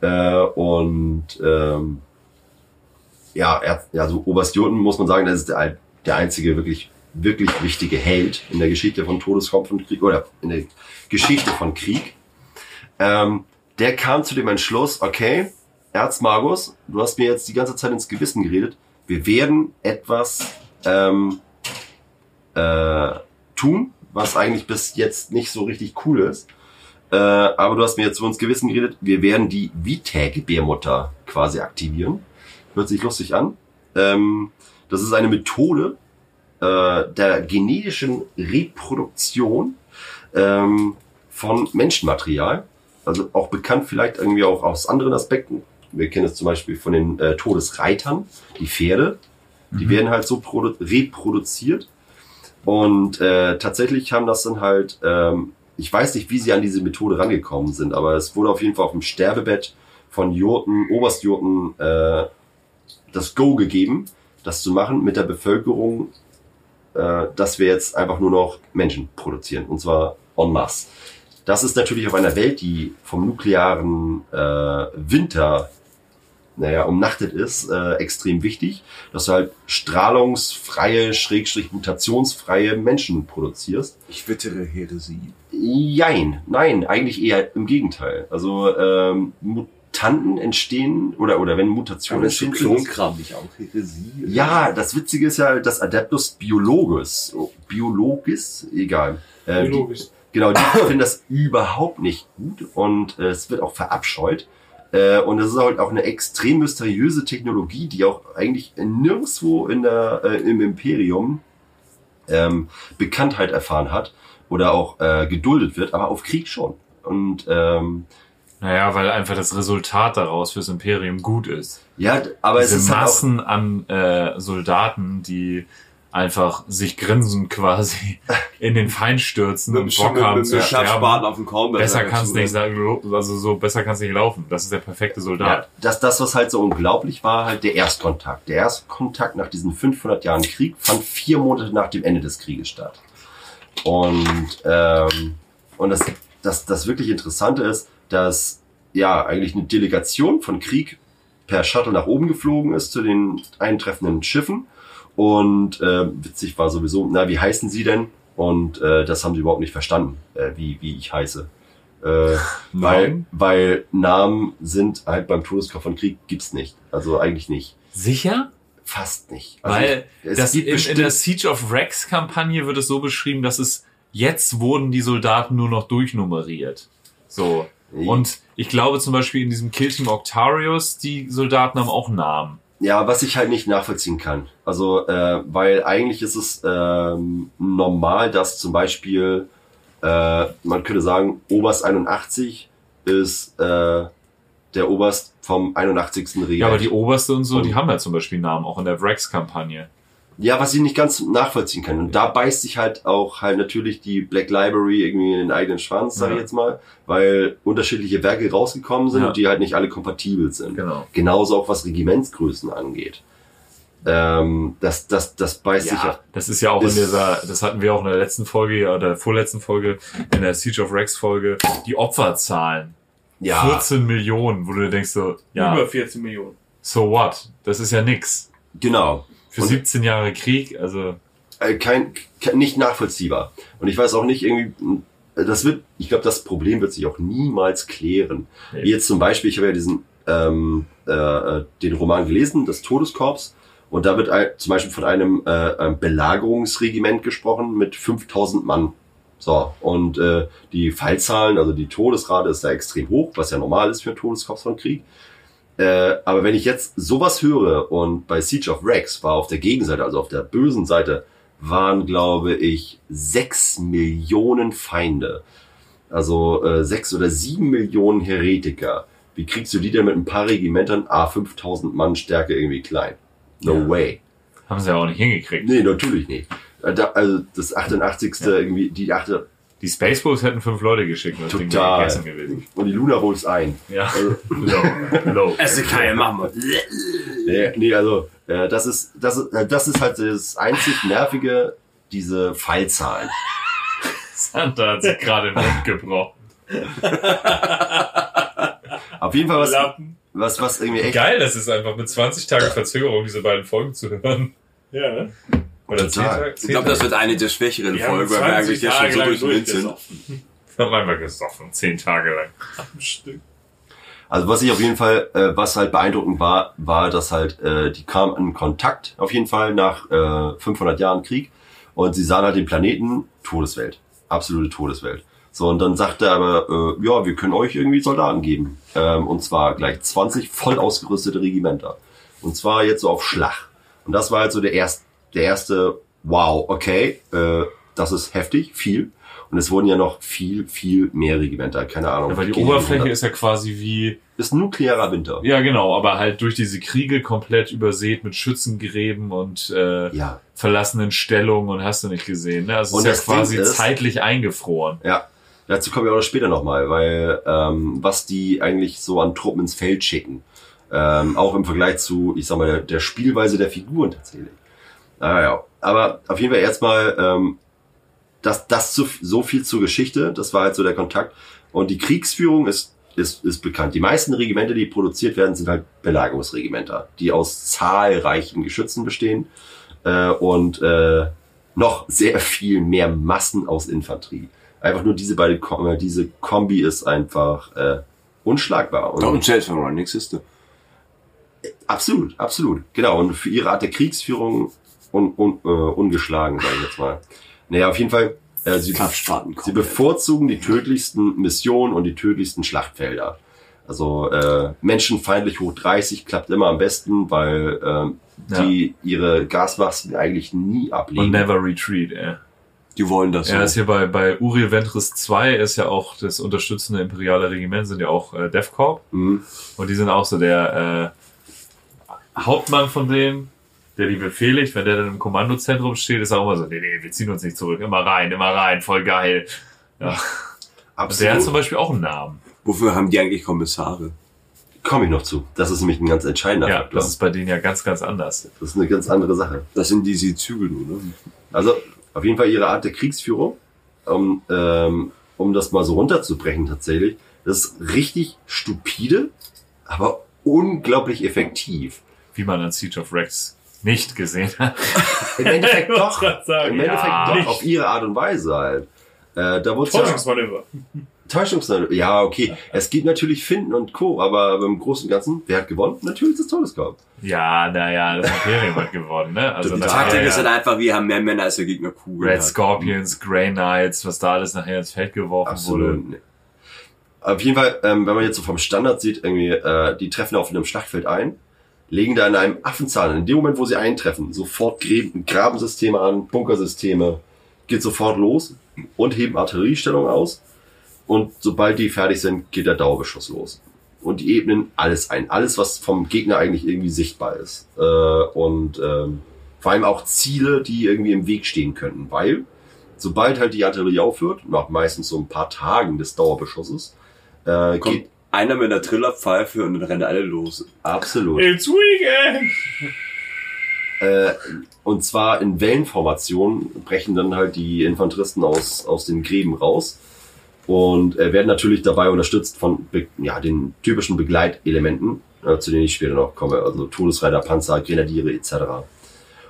äh, und ähm, ja, er, ja, so Oberst Jurten muss man sagen, das ist der, der einzige wirklich wirklich wichtige Held in der Geschichte von Todeskopf und Krieg oder in der Geschichte von Krieg. Ähm, der kam zu dem Entschluss, okay, Erzmagus, du hast mir jetzt die ganze Zeit ins Gewissen geredet, wir werden etwas ähm, äh, tun, was eigentlich bis jetzt nicht so richtig cool ist. Äh, aber du hast mir jetzt so ins Gewissen geredet, wir werden die Vitae-Gebärmutter quasi aktivieren. Hört sich lustig an. Ähm, das ist eine Methode äh, der genetischen Reproduktion ähm, von Menschenmaterial. Also auch bekannt vielleicht irgendwie auch aus anderen Aspekten. Wir kennen es zum Beispiel von den äh, Todesreitern, die Pferde. Die werden halt so produ- reproduziert. Und äh, tatsächlich haben das dann halt, ähm, ich weiß nicht, wie sie an diese Methode rangekommen sind, aber es wurde auf jeden Fall auf dem Sterbebett von Jurten, Oberst Jurten, äh, das Go gegeben, das zu machen mit der Bevölkerung, äh, dass wir jetzt einfach nur noch Menschen produzieren. Und zwar en masse. Das ist natürlich auf einer Welt, die vom nuklearen äh, Winter naja, umnachtet ist, äh, extrem wichtig, dass du halt strahlungsfreie, schrägstrich mutationsfreie Menschen produzierst. Ich wittere Heresie. Jein, nein, eigentlich eher im Gegenteil. Also ähm, Mutanten entstehen oder oder wenn Mutationen Aber entstehen, Klonkram nicht auch Heresie? ja, das Witzige ist ja, dass Adeptus Biologus, Biologis, egal. Äh, die- Biologisch. Genau, die finden das *coughs* überhaupt nicht gut und äh, es wird auch verabscheut. Äh, und es ist halt auch eine extrem mysteriöse Technologie, die auch eigentlich nirgendwo in der, äh, im Imperium ähm, Bekanntheit erfahren hat oder auch äh, geduldet wird, aber auf Krieg schon. Und ähm, Naja, weil einfach das Resultat daraus fürs Imperium gut ist. ja, aber es Diese ist halt auch, Massen an äh, Soldaten, die einfach sich grinsend quasi *laughs* in den Feind stürzen und Bock haben zu sterben. Auf dem Korn. Besser kann's nicht sagen, also so besser kann's nicht laufen. Das ist der perfekte ja, Soldat. das, das, was halt so unglaublich war, halt der Erstkontakt. Der Erstkontakt nach diesen 500 Jahren Krieg fand vier Monate nach dem Ende des Krieges statt. Und, ähm, und das, das, das wirklich Interessante ist, dass ja eigentlich eine Delegation von Krieg per Shuttle nach oben geflogen ist zu den eintreffenden Schiffen. Und äh, witzig war sowieso, na, wie heißen sie denn? Und äh, das haben sie überhaupt nicht verstanden, äh, wie, wie ich heiße. Äh, *laughs* weil, Namen? weil Namen sind halt beim Todeskopf von Krieg gibt's nicht. Also eigentlich nicht. Sicher? Fast nicht. Also Weil es das gibt in, in der Siege of Rex Kampagne wird es so beschrieben, dass es jetzt wurden die Soldaten nur noch durchnummeriert. So. Und ich glaube zum Beispiel in diesem Kill Team Octarius, die Soldaten haben auch Namen. Ja, was ich halt nicht nachvollziehen kann. Also, äh, weil eigentlich ist es ähm, normal, dass zum Beispiel, äh, man könnte sagen, Oberst 81 ist äh, der Oberst vom 81. Reich. Ja, aber die Oberste und so, Und- die haben ja zum Beispiel Namen, auch in der Wrex-Kampagne. Ja, was ich nicht ganz nachvollziehen kann. Und da beißt sich halt auch halt natürlich die Black Library irgendwie in den eigenen Schwanz, sag ich Ja. jetzt mal, weil unterschiedliche Werke rausgekommen sind Ja. und die halt nicht alle kompatibel sind. Genau. Genauso auch was Regimentsgrößen angeht. Ähm, das, das, das beißt sich Ja, ja. das ist ja auch in Ist- dieser, das hatten wir auch in der letzten Folge oder der vorletzten Folge, in der Siege of Rex Folge, die Opferzahlen. Ja, 14 Millionen, wo du dir denkst so, ja, Über 14 Millionen. so what? Das ist ja nix. genau. Für Und- 17 Jahre Krieg, also, Äh, kein, kein, nicht nachvollziehbar. Und ich weiß auch nicht irgendwie, äh, das wird, ich glaube, das Problem wird sich auch niemals klären. Nee. Wie jetzt zum Beispiel, ich habe ja diesen, ähm, äh, äh, den Roman gelesen, das Todeskorps, und da wird ein, zum Beispiel von einem äh, Belagerungsregiment gesprochen mit 5000 Mann. So, und äh, die Fallzahlen, also die Todesrate ist da extrem hoch, was ja normal ist für ein Todeskorps von Krieg. Äh, aber wenn ich jetzt sowas höre und bei Siege of Rex war auf der Gegenseite, also auf der bösen Seite, waren, glaube ich, sechs Millionen Feinde. Also äh, sechs oder sieben Millionen Heretiker. Wie kriegst du die denn mit ein paar Regimentern A 5000 Mann Stärke irgendwie klein? No Ja. way. haben sie ja auch nicht hingekriegt. Nee, natürlich nicht. Äh, Da, also das 88. irgendwie, die achte Die Spaceballs hätten fünf Leute geschickt und das Ding wäre gegessen gewesen. Und die Luna holt's ein. Ja, Also, *laughs* low, low. Es ist keine Mama. nee, nee, also äh, das ist das ist äh, das ist halt das einzig nervige diese Fallzahlen. Santa hat sich gerade den Mund gebrochen. *laughs* Auf jeden Fall was Lappen. was was irgendwie echt Geil, das ist einfach mit 20 Tagen Verzögerung diese beiden Folgen zu hören. Ja, ne? Oder Total. 10 Tage? Ich glaube, das wird eine der schwächeren Wir Folgen, weil wir eigentlich ja schon so lang durch den Wind sind. durchgesoffen. *laughs* haben wir gesoffen, 10 Tage lang. Am Stück. Also was ich auf jeden Fall, äh, was halt beeindruckend war, war, dass halt äh, die kamen in Kontakt auf jeden Fall nach äh, 500 Jahren Krieg und sie sahen halt den Planeten Todeswelt, absolute Todeswelt. So und dann sagte er aber, äh, ja, wir können euch irgendwie Soldaten geben ähm, und zwar gleich 20 voll ausgerüstete Regimenter und zwar jetzt so auf Schlag. Und das war halt so der erste, der erste, wow, okay, äh, das ist heftig, viel. Und es wurden ja noch viel, viel mehr Regimenter, keine Ahnung. Ja, weil die Oberfläche ist ja quasi wie, ist nuklearer Winter. ja genau, aber halt durch diese Kriege komplett übersät mit Schützengräben und äh, Ja, verlassenen Stellungen und hast du nicht gesehen. Ne? Also es ist ja quasi ist- zeitlich eingefroren. ja. Dazu kommen wir auch noch später nochmal, weil ähm, was die eigentlich so an Truppen ins Feld schicken, ähm, auch im Vergleich zu, ich sag mal, der, der Spielweise der Figuren tatsächlich. Naja, aber auf jeden Fall erstmal ähm, das, das zu, so viel zur Geschichte, das war halt so der Kontakt. Und die Kriegsführung ist, ist, ist bekannt. Die meisten Regimente, die produziert werden, sind halt Belagerungsregimenter, die aus zahlreichen Geschützen bestehen äh, und äh, noch sehr viel mehr Massen aus Infanterie. Einfach nur diese beiden, äh, diese Kombi ist einfach äh, unschlagbar. Und Und selbst wenn man nichts ist. du. Absolut, absolut. Genau. Und für ihre Art der Kriegsführung un, un, äh, ungeschlagen, sage ich jetzt mal. Naja, auf jeden Fall, äh, sie, sie bevorzugen die tödlichsten Missionen und die tödlichsten Schlachtfelder. Also äh, menschenfeindlich hoch 30 klappt immer am besten, weil ähm, die ihre Gasmasken eigentlich nie ablegen. Und never retreat, ey. Die wollen das Ja, so. ist hier bei, bei Uriel Ventris 2 ist ja auch das unterstützende imperiale Regiment, sind ja auch äh, DevCorp. Mhm. Und die sind auch so der äh, Hauptmann von denen, der die befehligt. Wenn der dann im Kommandozentrum steht, ist er auch immer so, nee, nee, wir ziehen uns nicht zurück. Immer rein, immer rein, voll geil. Ja. Und der hat zum Absolut. Beispiel auch einen Namen. Wofür haben die eigentlich Kommissare? Komme ich noch zu. Das ist nämlich ein ganz entscheidender Ja, Faktor. das ist bei denen ja ganz, ganz anders. das ist eine ganz andere Sache. Das sind die sie zügeln, oder? Also auf jeden Fall ihre Art der Kriegsführung, um, ähm, um das mal so runterzubrechen tatsächlich, das ist richtig stupide, aber unglaublich effektiv. Wie man an Siege of Rex nicht gesehen hat. *laughs* Im Endeffekt *laughs* doch. sagen, Im Endeffekt ja. doch, Nicht. auf ihre Art und Weise halt. Äh, da wurde ja Täuschungsmanöver. Täuschungsmanöver. Ja, okay. Es gibt natürlich Finden und Co., aber im Großen und Ganzen, wer hat gewonnen? Natürlich das Todeskorb. Ja, naja, das hat gewonnen, ne? Also Die Taktik ist halt einfach, wir haben mehr Männer als der Gegner Kugeln. Red. Scorpions, Grey Knights, was da alles nachher ins Feld geworfen wurde. Absolut. Nee. Auf jeden Fall, ähm, wenn man jetzt so vom Standard sieht, irgendwie, äh, die treffen auf einem Schlachtfeld ein, legen da in einem Affenzahn, in dem Moment, wo sie eintreffen, sofort Grabensysteme an, Bunkersysteme, geht sofort los und heben Artilleriestellung aus. Und sobald die fertig sind, geht der Dauerbeschuss los. und die ebnen alles ein. Alles, was vom Gegner eigentlich irgendwie sichtbar ist. Äh, und ähm, vor allem auch Ziele, die irgendwie im Weg stehen könnten. Weil, sobald halt die Artillerie aufhört, nach meistens so ein paar Tagen des Dauerbeschusses, äh, geht einer mit einer Trillerpfeife und dann rennen alle los. absolut. It's weekend! Äh, und zwar in Wellenformation brechen dann halt die Infanteristen aus, aus den Gräben raus und äh, werden natürlich dabei unterstützt von ja, den typischen Begleitelementen, äh, zu denen ich später noch komme, also Todesreiter, Panzer, Grenadiere etc.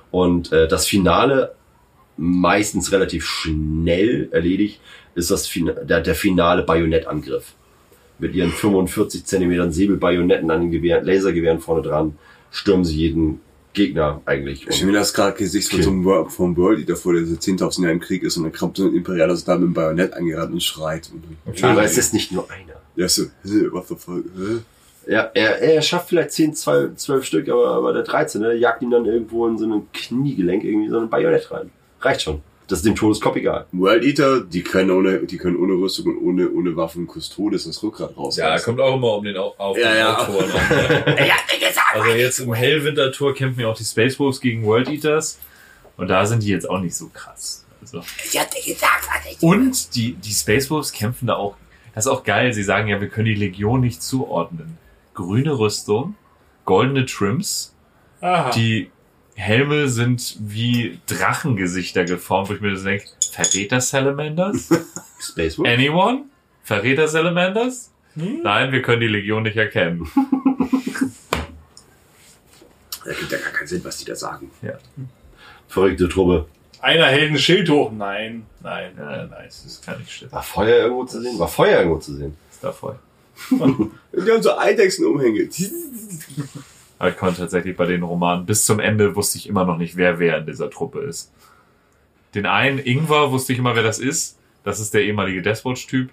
Und äh, das Finale, meistens relativ schnell erledigt, ist das Fina der, der finale Bajonettangriff. Mit ihren 45 Zentimetern Säbelbajonetten an den Gewehren, Lasergewehren vorne dran, stürmen sie jeden Gegner eigentlich. Ich mir das gerade Gesicht von Okay. so einem World, vom World Eater vor, der seit 10.000 Jahren im Krieg ist und dann kommt so ein imperialer Soldat mit einem Bajonett angerannt und schreit. Und dann, Aber es ist nicht nur einer. ja, so, what the fuck? Ja, er, er schafft vielleicht 10, 12, 12 Stück, aber, aber der 13. Der jagt ihn dann irgendwo in so ein Kniegelenk irgendwie so ein Bajonett rein. Reicht schon. Das ist dem Todeskopf egal. World Eater, die können ohne, die können ohne Rüstung und ohne, ohne Waffen Kustodes das Rückgrat raus. Ja, kommt auch immer um den Au- auf Ja, den ja. Autoren an. ne? *laughs* Also jetzt im Hellwinter-Tour kämpfen ja auch die Space Wolves gegen World Eaters. Und da sind die jetzt auch nicht so krass. Also. Und die, die Space Wolves kämpfen da auch. Das ist auch geil. Sie sagen ja, wir können die Legion nicht zuordnen. Grüne Rüstung, goldene Trims, Aha. die Helme sind wie Drachengesichter geformt, wo ich mir das denke, Verräter Salamanders? *laughs* Space Wolf? Anyone? Verräter Salamanders? Nein, wir können die Legion nicht erkennen. *laughs* Da gibt ja gar keinen Sinn, was die da sagen. Verrückte Truppe. Einer hält ein Schild hoch. Nein, nein, Ja, nein. nein, das kann nicht stimmen. War Feuer irgendwo zu sehen? War Feuer irgendwo zu sehen? Ist da voll. *laughs* Die haben so Eidechsenumhänge. Aber ich konnte tatsächlich bei den Romanen bis zum Ende wusste ich immer noch nicht, wer wer in dieser Truppe ist. Den einen, Ingvar, wusste ich immer, wer das ist. Das ist der ehemalige Deathwatch-Typ.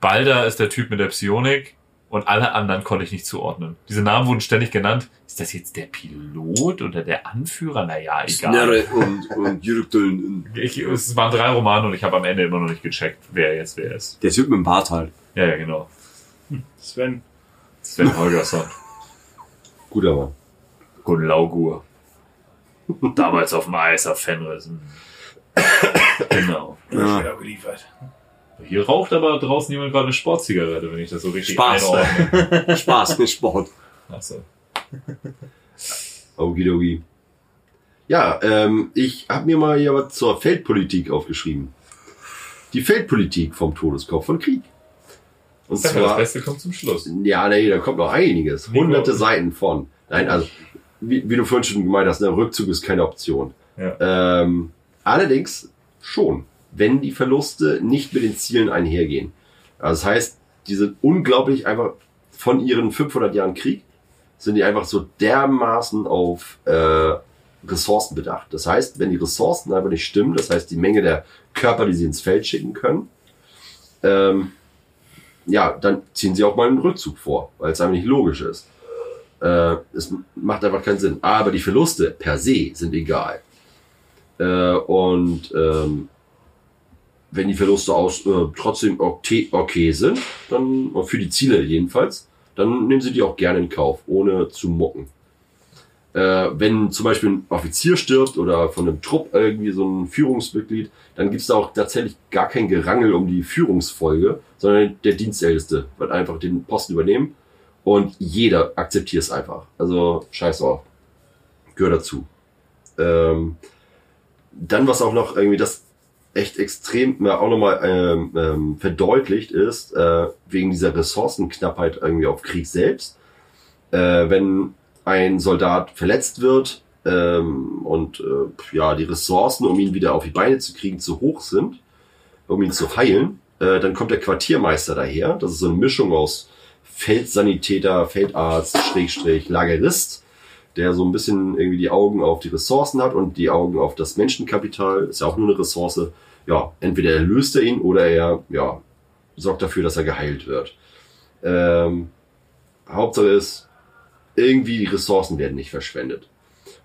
Balder ist der Typ mit der Psionik. Und alle anderen konnte ich nicht zuordnen. Diese Namen wurden ständig genannt. Ist das jetzt der Pilot oder der Anführer? Naja, egal. Snerre und, und Jürgdöln. Ich, es waren drei Romane und ich habe am Ende immer noch nicht gecheckt, wer jetzt wer ist. Der Typ mit dem Bart halt. Ja, ja, genau. Sven. Sven Holgersson. Guter Mann. Gunn Laugur. Damals auf dem Eis auf Fenris. Genau. Ja. Schön abgeliefert. Hier raucht aber draußen jemand gerade eine Sportzigarette, wenn ich das so richtig Spaß. einordne. *laughs* Spaß, nicht Sport. Achso. Okidoki. Ja, ähm, ich habe mir mal hier was zur Feldpolitik aufgeschrieben. Die Feldpolitik vom Todeskopf von Krieg. Und Das zwar, Beste kommt zum Schluss. ja, nee, da kommt noch einiges. Hunderte überhaupt Seiten von. Nein, also, wie, wie du vorhin schon gemeint hast, der Rückzug ist keine Option. Ja. Ähm, allerdings schon, wenn die Verluste nicht mit den Zielen einhergehen. Also das heißt, die sind unglaublich einfach von ihren 500 Jahren Krieg sind die einfach so dermaßen auf äh, Ressourcen bedacht. Das heißt, wenn die Ressourcen einfach nicht stimmen, das heißt die Menge der Körper, die sie ins Feld schicken können, ähm, ja, dann ziehen sie auch mal einen Rückzug vor, weil es einfach nicht logisch ist. Äh, es macht einfach keinen Sinn. Aber die Verluste per se sind egal. Äh, und ähm, wenn die Verluste aus äh, trotzdem okay, okay sind, dann für die Ziele jedenfalls, dann nehmen sie die auch gerne in Kauf, ohne zu mucken. Äh, wenn zum Beispiel ein Offizier stirbt oder von einem Trupp irgendwie so ein Führungsmitglied, dann gibt's da auch tatsächlich gar kein Gerangel um die Führungsfolge, sondern der Dienstälteste wird einfach den Posten übernehmen und jeder akzeptiert es einfach. Also scheiß drauf. Gehört dazu. Ähm, dann, was auch noch irgendwie das echt extrem ja, auch nochmal ähm, ähm, verdeutlicht ist, äh, wegen dieser Ressourcenknappheit irgendwie auf Krieg selbst. Äh, wenn ein Soldat verletzt wird ähm, und äh, ja die Ressourcen, um ihn wieder auf die Beine zu kriegen, zu hoch sind, um ihn zu heilen, äh, dann kommt der Quartiermeister daher. Das ist so eine Mischung aus Feldsanitäter, Feldarzt, Schrägstrich, Lagerist, der so ein bisschen irgendwie die Augen auf die Ressourcen hat und die Augen auf das Menschenkapital, ist ja auch nur eine Ressource. Ja, entweder erlöst er ihn oder er ja, sorgt dafür, dass er geheilt wird. Ähm, Hauptsache ist, irgendwie die Ressourcen werden nicht verschwendet.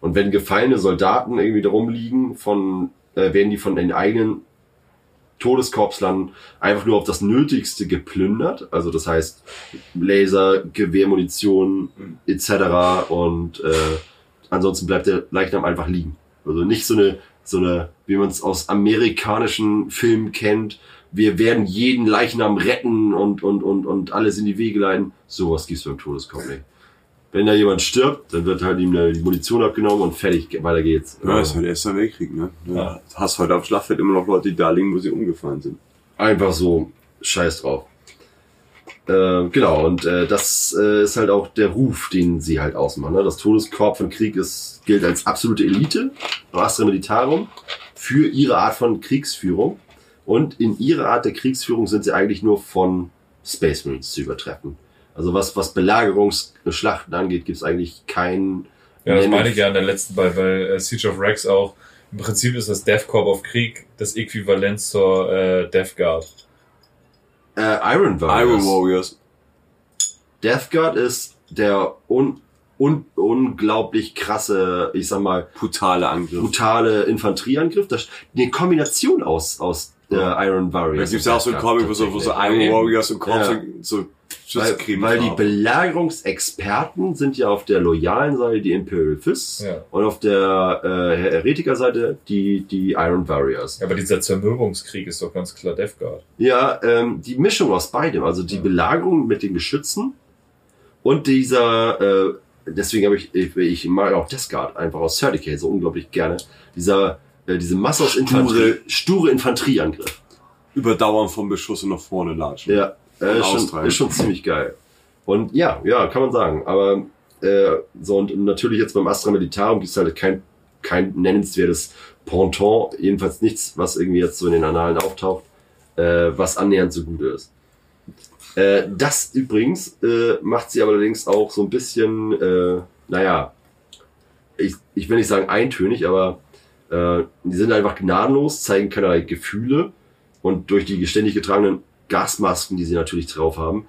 Und wenn gefallene Soldaten irgendwie darum liegen, von, äh, werden die von den eigenen Todeskorpslern einfach nur auf das Nötigste geplündert. Also das heißt Laser, Gewehrmunition etc. Und äh, ansonsten bleibt der Leichnam einfach liegen. Also nicht so eine, so eine, wie man es aus amerikanischen Filmen kennt. Wir werden jeden Leichnam retten und, und, und, und alles in die Wege leiten. Sowas gibt's beim Todeskorb nicht. Wenn da jemand stirbt, dann wird halt ihm die Munition abgenommen und fertig, weiter geht's. Ja, ist halt Erster Weltkrieg, ne? Ja. Hast heute auf Schlachtfeld immer noch Leute, die da liegen, wo sie umgefallen sind. Einfach so, scheiß drauf. Äh, genau, und äh, das äh, ist halt auch der Ruf, den sie halt ausmachen. Ne? Das Todeskorb von Krieg ist, gilt als absolute Elite, Astra Militarum, für ihre Art von Kriegsführung. Und in ihrer Art der Kriegsführung sind sie eigentlich nur von Space Marines zu übertreffen. Also was, was Belagerungsschlachten angeht, gibt es eigentlich keinen. Ja, das meine ich ja in der letzten bei, weil äh, Siege of Rex auch, im Prinzip ist das Death Corps of Krieg das Äquivalent zur äh, Death Guard. Äh, Iron Warriors. Iron Warriors. Death Guard ist der un, un, unglaublich krasse, ich sag mal, Brutale Angriff. brutale Infanterieangriff. Das, eine Kombination aus, aus äh, Iron Da Warriors. gibt's ja auch so und ein Death Guard Comic, wo so, wo so. Iron Warriors und Korps Ja. so Weil, weil die Belagerungsexperten sind ja auf der loyalen Seite die Imperial Fists Ja. und auf der äh, Heretiker-Seite die, die Iron Warriors. Aber dieser Zermürbungskrieg ist doch ganz klar Death Guard. Ja, ähm, die Mischung aus beidem, also die Ja. Belagerung mit den Geschützen und dieser, äh, deswegen habe ich, ich, ich mag auch Death Guard einfach aus 30k so unglaublich gerne, dieser, äh, diese Masse aus Infanterie, sture Infanterieangriff. Überdauern vom Beschuss und nach vorne latschen. Ja, äh, ist, schon, ist schon ziemlich geil. Und ja, ja, kann man sagen. Aber äh, so und natürlich jetzt beim Astra Militarum gibt es halt kein, kein nennenswertes Ponton, jedenfalls nichts, was irgendwie jetzt so in den Annalen auftaucht, äh, was annähernd so gut ist. Äh, das übrigens äh, macht sie aber allerdings auch so ein bisschen, äh, naja, ich, ich will nicht sagen eintönig, aber äh, die sind einfach gnadenlos, zeigen keinerlei Gefühle und durch die ständig getragenen Gasmasken, die sie natürlich drauf haben,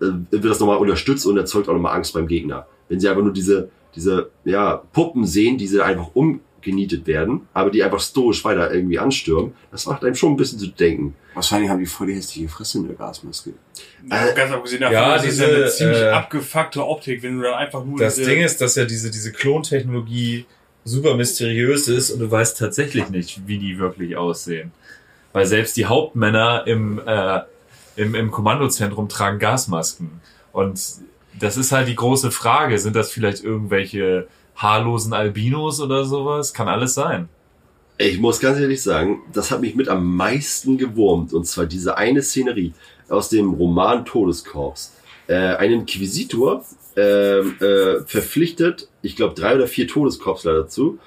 äh, wird das nochmal unterstützt und erzeugt auch nochmal Angst beim Gegner. Wenn sie einfach nur diese, diese ja, Puppen sehen, die sie einfach umgenietet werden, aber die einfach stoisch weiter irgendwie anstürmen, das macht einem schon ein bisschen zu denken. Wahrscheinlich haben die voll die hässliche Fresse in der Gasmaske. Ja, Äh, ganz abgesehen davon, ja, das ist diese, ja eine ziemlich äh, abgefuckte Optik, wenn du dann einfach nur Das diese, Ding ist, dass ja diese, diese Klontechnologie super mysteriös ist und du weißt tatsächlich nicht, wie die wirklich aussehen. Weil selbst die Hauptmänner im, äh, im, im Kommandozentrum tragen Gasmasken. Und das ist halt die große Frage. Sind das vielleicht irgendwelche haarlosen Albinos oder sowas? Kann alles sein. Ich muss ganz ehrlich sagen, das hat mich mit am meisten gewurmt. Und zwar diese eine Szenerie aus dem Roman Todeskorps. Äh, ein Inquisitor ähm, äh, verpflichtet, ich glaube, drei oder vier Todeskorpsler dazu,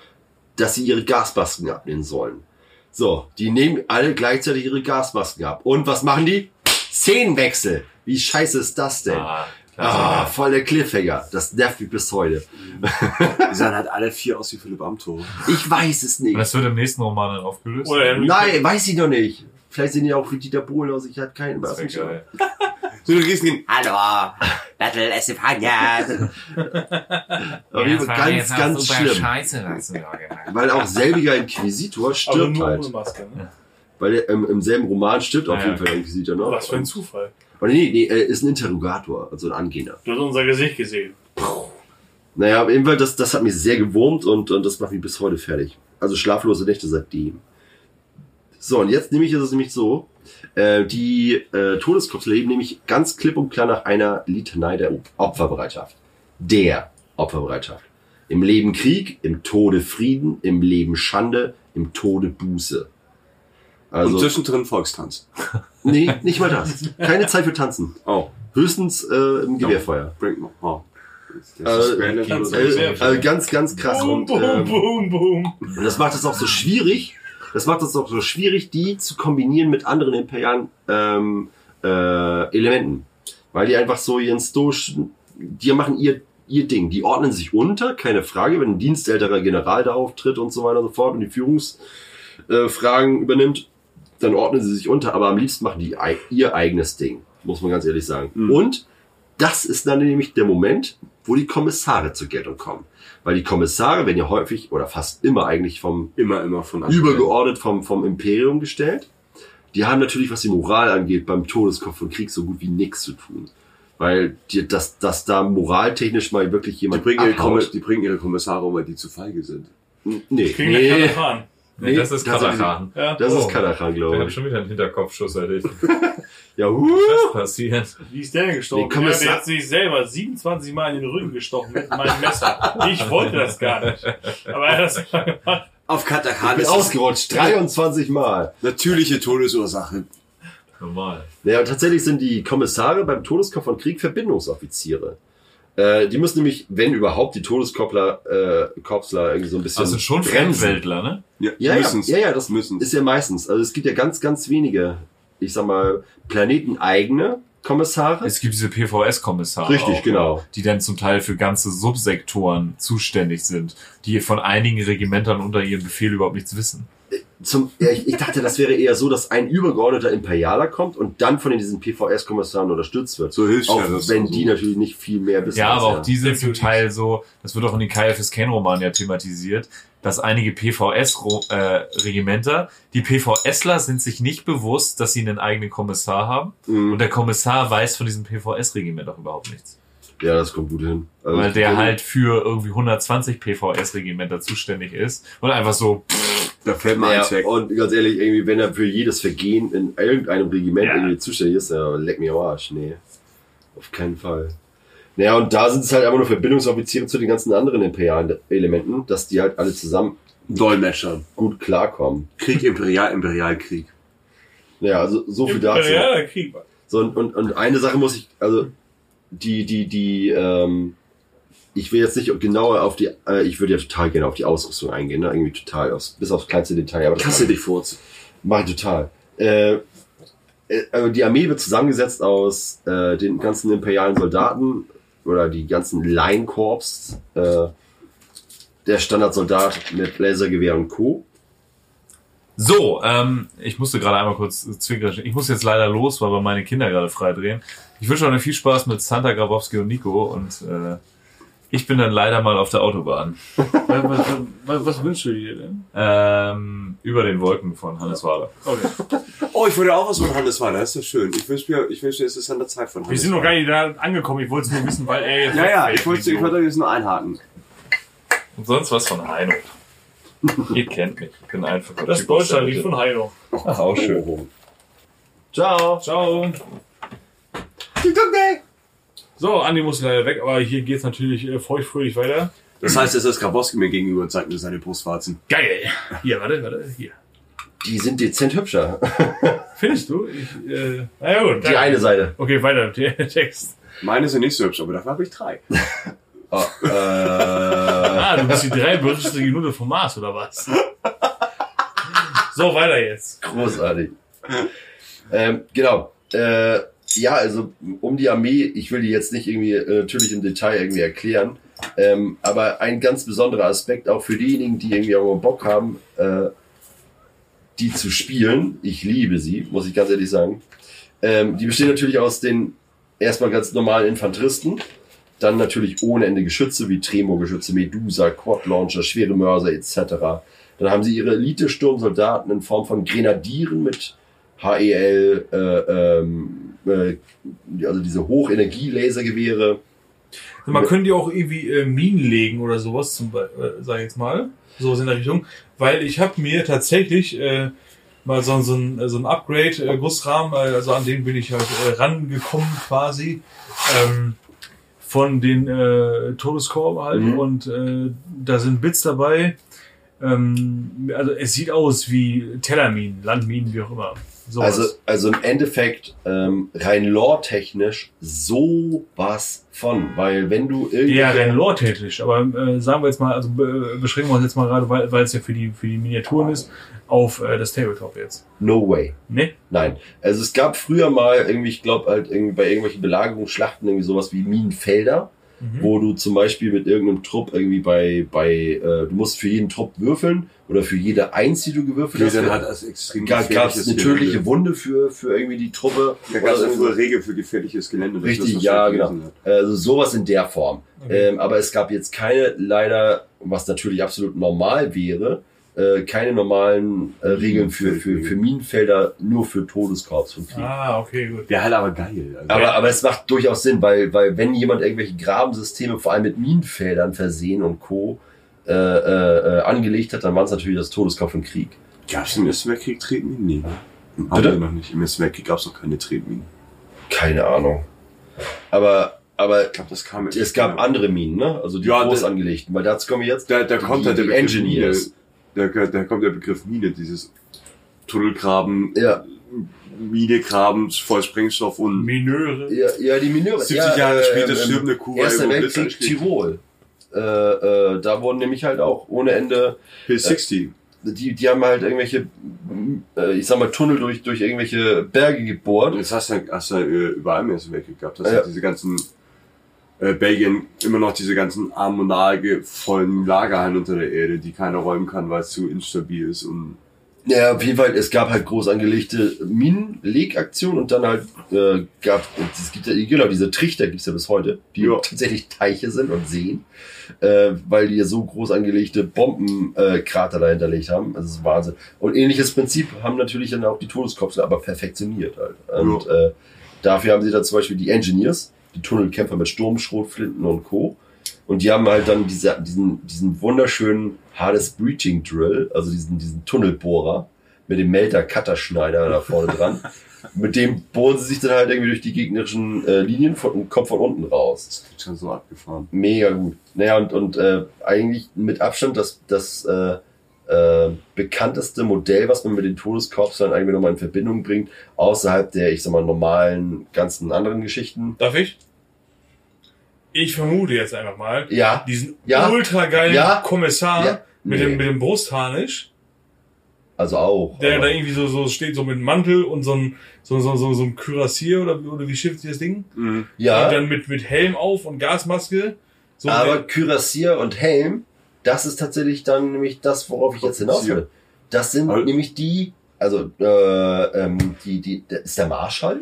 dass sie ihre Gasmasken abnehmen sollen. So, die nehmen alle gleichzeitig ihre Gasmasken ab. Und was machen die? Szenenwechsel. Wie scheiße ist das denn? Ah, Ah, voll der Cliffhanger. Das nervt mich bis heute. Die sahen halt alle vier aus wie Philipp Amthor. Ich weiß es nicht. Und das wird im nächsten Roman dann aufgelöst. Nein, weiß ich noch nicht. Vielleicht sehen die auch wie Dieter Bohlen aus. Ich hatte keinen das So ein riesigen, Hallo, Battle Estefania. Auf jeden Fall ganz, ganz schlimm. Scheiße, was du da gemacht Weil auch selbiger Inquisitor aber stirbt nur ohne halt. Maske. Ne? Weil er, im, im selben Roman stirbt auf jeden. Fall der Inquisitor noch. Was für ein Zufall. Oder nee, nee, er ist ein Interrogator, also ein Angehender. Du hast unser Gesicht gesehen. Naja, auf jeden Fall, das, das hat mich sehr gewurmt und, und das macht mich bis heute fertig. Also schlaflose Nächte seitdem. So, und jetzt nämlich ist es nämlich so, äh, die äh, Todeskorps leben nämlich ganz klipp und klar nach einer Litanei der Opferbereitschaft. Der Opferbereitschaft. Im Leben Krieg, im Tode Frieden, im Leben Schande, im Tode Buße. Also, und zwischendrin Volkstanz. *laughs* nee, nicht mal das. Keine Zeit für Tanzen. Oh, Höchstens äh, im Gewehrfeuer. bringt noch. Oh. Äh, Das ist im Äh, äh, ganz, ganz krass. Boom, Und, boom, ähm, boom, boom. Und das macht es auch so schwierig. Das macht es auch so schwierig, die zu kombinieren mit anderen imperialen ähm, äh, Elementen. Weil die einfach so ihren stoischen, die machen ihr, ihr Ding. Die ordnen sich unter, keine Frage, wenn ein dienstälterer General da auftritt und so weiter und so fort und die Führungsfragen äh, übernimmt, dann ordnen sie sich unter, aber am liebsten machen die ihr eigenes Ding, muss man ganz ehrlich sagen. Mhm. Und das ist dann nämlich der Moment, wo die Kommissare zur Geltung kommen. Weil die Kommissare werden ja häufig oder fast immer eigentlich vom Immer, immer von übergeordnet vom, vom Imperium gestellt. die haben natürlich, was die Moral angeht, beim Todeskopf von Krieg so gut wie nichts zu tun. Weil die, dass, dass da moraltechnisch mal wirklich Die jemand bringen, ihre die bringen ihre Kommissare um, weil die zu feige sind. Nee, Kriegen wir nee, keine fahren. Nee, das ist. Katachan. Ja. das Oh. ist Kadachan, Der glaube hat ich. schon wieder einen Hinterkopfschuss erlebt. *laughs* Ja, huh. Was passiert? Wie ist der denn gestorben? Nee, Kommissar- ja, der hat sich selber 27 Mal in den Rücken gestochen mit meinem Messer. Ich wollte das gar nicht. Aber er hat das gemacht. Auf Ich Katakhan bin ist ausgerutscht, 23 Mal. Natürliche Todesursache. Normal. Naja, und tatsächlich sind die Kommissare beim Todeskopf von Krieg Verbindungsoffiziere. Äh, die müssen nämlich, wenn überhaupt, die Todeskoppler, äh, Korpsler irgendwie so ein bisschen Das sind schon bremsen. Fremdweltler, ne? Ja, ja, ja, ja, das müssen. ist ja meistens. Also es gibt ja ganz, ganz wenige, ich sag mal, planeteneigene Kommissare. Es gibt diese PVS-Kommissare. Richtig, auch, genau. Die dann zum Teil für ganze Subsektoren zuständig sind, die von einigen Regimentern unter ihrem Befehl überhaupt nichts wissen. Zum, ja, ich, ich dachte, das wäre eher so, dass ein übergeordneter Imperialer kommt und dann von diesen PVS-Kommissaren unterstützt wird. So Auch Hilfsstelle. wenn die natürlich nicht viel mehr wissen. Ja, aber er. auch die sind zum. Teil so, das wird auch in den KFS-Ken-Romanen ja thematisiert, dass einige PVS-Regimenter, die PVSler sind sich nicht bewusst, dass sie einen eigenen Kommissar haben Mhm. und der Kommissar weiß von diesem PVS-Regiment auch überhaupt nichts. Ja, das kommt gut hin. Also Weil der halt für irgendwie 120 PVS-Regimenter zuständig ist und einfach so, Da fällt mir Ja, eins weg. und ganz ehrlich, irgendwie, wenn er für jedes Vergehen in irgendeinem Regiment Ja. irgendwie zuständig ist, ja, leck mir am Arsch. Nee. Auf keinen Fall. Naja, und da sind es halt einfach nur Verbindungsoffiziere zu den ganzen anderen imperialen Elementen, dass die halt alle zusammen Dolmetscher. gut klarkommen. Krieg, Imperial, Imperialkrieg. Ja, also so viel dazu. Imperialer Krieg. So, und, und, und eine Sache muss ich, also die, die, die, ähm, ich will jetzt nicht genauer auf die, äh, ich würde ja total gerne auf die Ausrüstung eingehen, ne? irgendwie total, aufs, bis aufs kleinste Detail. Aber das Kasse dich furz. Mach ich total. Äh, äh, also die Armee wird zusammengesetzt aus äh, den ganzen imperialen Soldaten oder die ganzen Line-Korps, äh, der Standardsoldat mit Lasergewehr und Co. So, ähm, ich musste gerade einmal kurz zwinkern. Ich muss jetzt leider los, weil wir meine Kinder gerade freidrehen. Ich wünsche euch viel Spaß mit Santa Grabowski und Nico und äh, ich bin dann leider mal auf der Autobahn. Was, was, was, wünschst du dir denn? Ähm, über den Wolken von Hannes Wahler. Okay. Oh, ich wollte auch was von Hannes Weiter. Das ist doch schön. Ich wünsche mir, ich wünsche, es ist an der Zeit von Hannes Wir sind noch gar nicht da angekommen. Ich wollte es nur wissen, weil jetzt. Ja, ja, ich wollte, ich wollte jetzt nur einhaken. Und sonst was von Heino. Ihr kennt mich. Ich bin einfach ein Das Typ aus der Deutschland liegt Mitte. von Heino. Ach, auch schön. Ciao. Ciao. So, Andi muss leider weg, aber hier geht's natürlich äh, feuchtfröhlich weiter. Das heißt, es ist Grabowski mir gegenüber und zeigt mir seine Brustwarzen. Geil. Hier, warte, warte, hier. Die sind dezent hübscher. *laughs* Findest du? Ich, äh, naja, gut. Die danke. eine Seite. Okay, weiter. Der *laughs* Text. Meine sind nicht so hübsch, aber dafür habe ich drei. *laughs* Oh, äh, Ah, du bist die drei berüchtigte Minute vom Mars, oder was? So, weiter jetzt. großartig. ähm, genau. Äh, ja, also um die Armee, ich will die jetzt nicht irgendwie äh, natürlich im Detail irgendwie erklären, ähm, aber ein ganz besonderer Aspekt auch für diejenigen, die irgendwie auch mal Bock haben, äh, die zu spielen. Ich liebe sie, muss ich ganz ehrlich sagen. Ähm, die bestehen natürlich aus den erstmal ganz normalen Infanteristen, dann natürlich ohne Ende Geschütze wie Tremo-Geschütze, Medusa, Quad-Launcher, schwere Mörser etc. Dann haben sie ihre Elite-Sturmsoldaten in Form von Grenadieren mit HEL, äh, ähm, äh, also diese Hochenergie-Lasergewehre. Man könnte ja auch irgendwie äh, Minen legen oder sowas, zum äh, sag ich jetzt mal. Sowas in der Richtung. Weil ich habe mir tatsächlich äh, mal so, so ein, so ein Upgrade, äh, äh, also an den bin ich halt äh, rangekommen quasi. Ähm, von den äh, Todeskorb halt. Mhm. Und äh, da sind Bits dabei. Ähm, also es sieht aus wie Tellerminen, Landminen, wie auch immer. Sowas. Also, also im Endeffekt ähm, rein lore-technisch sowas von, weil wenn du irgendwie Ja, rein lore-technisch, aber äh, sagen wir jetzt mal, also be beschränken wir uns jetzt mal gerade, weil, weil es ja für die, für die Miniaturen ist, auf äh, das Tabletop jetzt. no way. Ne? Nein. Also es gab früher mal irgendwie, ich glaube halt irgendwie bei irgendwelchen Belagerungsschlachten irgendwie sowas wie Minenfelder, Mhm. wo du zum Beispiel mit irgendeinem Trupp irgendwie bei, bei äh, du musst für jeden Trupp würfeln oder für jede Eins, die du gewürfelt hast, Dann hat das extrem gab es gefährliches eine tödliche Gelände. Wunde für, für irgendwie die Truppe. Da gab es Oder eine frühe Regel für gefährliches Gelände. Richtig, das ja, genau. Also sowas in der Form. Okay. Ähm, aber es gab jetzt keine, leider, was natürlich absolut normal wäre, äh, keine normalen äh, Regeln für, für, für Minenfelder, nur für Todeskorps von Krieg. Ah, okay, gut. Wäre halt aber geil. Also, Aber, aber es macht durchaus Sinn, weil, weil wenn jemand irgendwelche Grabensysteme vor allem mit Minenfeldern versehen und Co. Äh, äh, äh, angelegt hat, dann war es natürlich das Todeskopf im Krieg. Gab's im Ersten Weltkrieg Tretminen? Nee. ne? Haben Bitte? noch nicht. Im Ersten Weltkrieg gab's noch keine Tretminen. Keine Ahnung. Aber, aber Ich glaube, das kam es gab andere Minen, ne? Also die Ja, groß der- angelegten, weil dazu kommen wir jetzt. Da, da Die- kommt halt der Engineers. Da, da kommt der Begriff Mine, dieses Tunnelgraben, Ja, Mine graben, voll Sprengstoff und Mineure. ja, ja die Mineure. 70 ja, Jahre äh, später ähm, stirbt eine Kuh, Erster Weltkrieg. Tirol. Äh, äh, da wurden nämlich halt auch ohne Ende Hill 60. die, die haben halt irgendwelche, äh, ich sag mal, Tunnel durch, durch irgendwelche Berge gebohrt. Und das hast du, hast du äh, überall im Ersten Weltkrieg gehabt. Das Ja. ja. diese ganzen, äh, Belgien immer noch diese ganzen armonage vollen Lagerhallen unter der Erde, die keiner räumen kann, weil es zu instabil ist und Ja, auf jeden Fall, es gab halt groß angelegte Minenlegaktionen und dann halt äh, gab es gibt ja genau diese Trichter gibt's ja bis heute, die Ja. tatsächlich Teiche sind und Seen, äh, weil die ja so groß angelegte Bombenkrater äh, Krater dahinter legt haben. Das ist Wahnsinn. Und ähnliches Prinzip haben natürlich dann auch die Todeskopse, aber perfektioniert halt. Und äh, dafür haben sie dann zum Beispiel die Engineers, die Tunnelkämpfer mit Sturmschrotflinten und Co. Und die haben halt dann diese, diesen, diesen wunderschönen Hades Breaching Drill, also diesen, diesen Tunnelbohrer mit dem Melter Cutterschneider da vorne dran. *laughs* mit dem bohren sie sich dann halt irgendwie durch die gegnerischen äh, Linien von, und kommt von unten raus. das wird schon so abgefahren. Mega gut. Naja, und, und äh, eigentlich mit Abstand das, das äh, äh, bekannteste Modell, was man mit den Todeskorps dann eigentlich nochmal in Verbindung bringt, außerhalb der, ich sag mal, normalen ganzen anderen Geschichten. Darf ich? Ich vermute jetzt einfach mal, Ja, diesen Ja. ultra geilen Ja. Kommissar Ja. mit, Nee. dem, mit dem Brustharnisch, also auch. der da irgendwie so, so steht, so mit Mantel und so ein, so, so, so, so ein Kürassier oder, oder wie schimpft sich das Ding? Und ja, dann mit, mit Helm auf und Gasmaske. So aber Kürassier und Helm, das ist tatsächlich dann nämlich das, worauf ich jetzt hinaus will. Das sind Aber- nämlich die, also äh, ähm, die, die, der, ist der Marschall?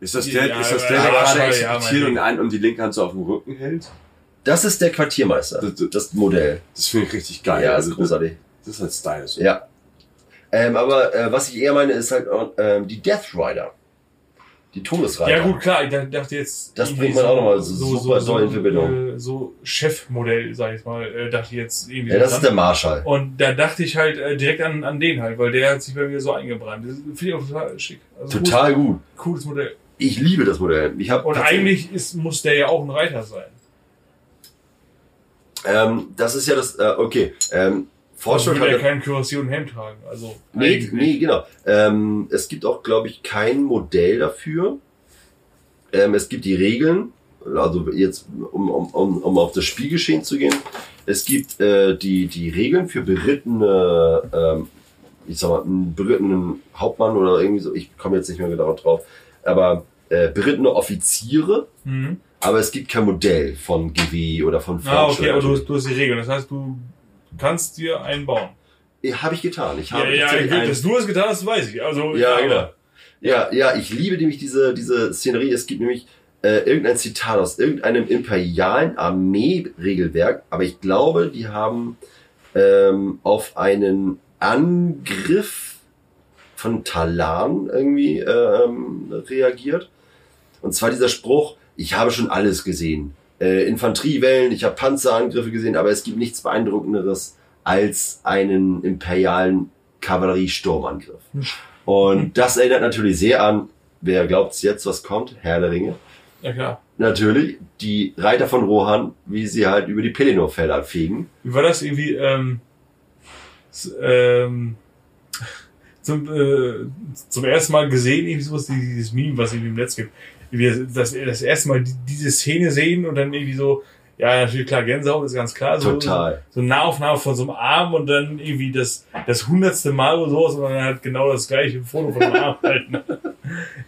Ist das der, Ja, ist das ja, der, der ja, gerade ja, exekutiert mein und einen um die linke Hand so auf dem Rücken hält? Das ist der Quartiermeister, Das- das- das Modell. Das finde ich richtig geil. ja, also, ist großartig. Das ist halt Style. So. Ja. Ähm, aber äh, was ich eher meine, ist halt ähm, die Death Rider. Die Todesreiter. ja gut, klar, ich dachte jetzt... Das bringt man auch noch mal so super doll in Verbindung. Äh, so Chefmodell, sag ich mal, äh, dachte ich jetzt irgendwie Ja, das so ist dran. der Marschall. Und da dachte ich halt äh, direkt an, an den halt, weil der hat sich bei mir so eingebrannt. Das finde ich auch total schick. Also Total gut. Cooles, Modell. Ich liebe das Modell. Ich hab Und eigentlich ist, muss der ja auch ein Reiter sein. Ähm, das ist ja das, äh, okay. Ähm, Fortschritt er hat. keinen Kürassier und Helm tragen. Also Nee, nee, genau. Ähm, es gibt auch, glaube ich, kein Modell dafür. Ähm, es gibt die Regeln, also jetzt, um, um, um, um auf das Spielgeschehen zu gehen. Es gibt äh, die, die Regeln für berittene, ähm, ich sag mal, einen berittenen Hauptmann oder irgendwie so, ich komme jetzt nicht mehr genau drauf, aber äh, berittene Offiziere, Mhm. aber es gibt kein Modell von GW oder von Ah, okay, Fortschritt. aber du, du hast die Regeln. Das heißt, du kannst dir einen bauen. Habe ich getan. Ich Ja, habe ja, tatsächlich einen- dass du es getan hast, weiß ich. Also, Ja, genau. Ja, ja, ich liebe nämlich diese, diese Szenerie. Es gibt nämlich äh, irgendein Zitat aus irgendeinem imperialen Armee-Regelwerk, aber ich glaube, die haben ähm, auf einen Angriff von Talan irgendwie ähm, reagiert. Und zwar dieser Spruch, ich habe schon alles gesehen. Äh, Infanteriewellen, ich habe Panzerangriffe gesehen, aber es gibt nichts beeindruckenderes als einen imperialen Kavalleriesturmangriff. *laughs* Und das erinnert natürlich sehr an, wer glaubt's jetzt, was kommt? Herr der Ringe. Ja, klar. Natürlich, die Reiter von Rohan, wie sie halt über die Pelennor-Felder fegen. Wie war das irgendwie, ähm, ähm, *laughs* zum, äh, zum ersten Mal gesehen, irgendwie sowas, dieses Meme, was irgendwie im Netz gibt. Wie das, das erste Mal die, diese Szene sehen und dann irgendwie so, ja, natürlich klar, Gänsehaut ist ganz klar. So, Total. So, so eine Nahaufnahme von so einem Arm und dann irgendwie das, das hundertste Mal oder sowas und dann halt genau das gleiche Foto von dem Arm *laughs* halten.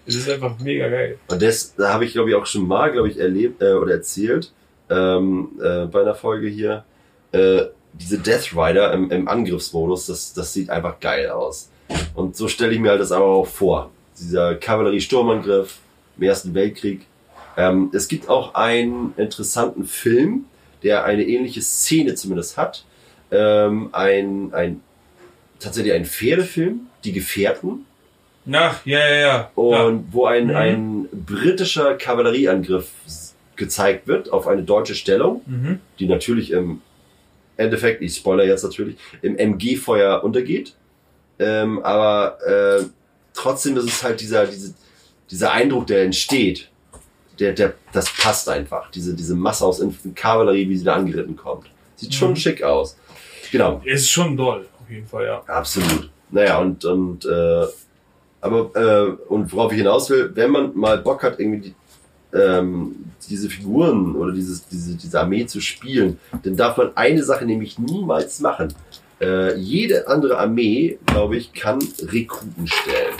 Es ist einfach mega geil. Und das da habe ich, glaube ich, auch schon mal, glaube ich, erlebt äh, oder erzählt ähm, äh, bei einer Folge hier. Äh, diese Death Rider im, im Angriffsmodus, das, das sieht einfach geil aus. Und so stelle ich mir halt das aber auch vor. Dieser Kavallerie-Sturmangriff im Ersten Weltkrieg. Ähm, es gibt auch einen interessanten Film, der eine ähnliche Szene zumindest hat. Ähm, ein, ein tatsächlich einen Pferdefilm, Die Gefährten, Ach, ja, ja, ja. und wo ein, Mhm. ein britischer Kavallerieangriff gezeigt wird auf eine deutsche Stellung, ja. Mhm. die natürlich im Endeffekt, ich spoiler jetzt natürlich, im MG-Feuer untergeht. Ähm, aber äh, trotzdem ist es halt dieser, diese, dieser Eindruck, der entsteht, der, der, das passt einfach. Diese, diese Masse aus Kavallerie, wie sie da angeritten kommt. Sieht schon Mhm. schick aus. Genau. Es ist schon doll, auf jeden Fall, ja. Absolut. Naja, und, und, äh, aber, äh, und worauf ich hinaus will, wenn man mal Bock hat, irgendwie die, ähm, diese Figuren oder dieses, diese, diese Armee zu spielen, dann darf man eine Sache nämlich niemals machen. Äh, jede andere Armee, glaube ich, kann Rekruten stellen.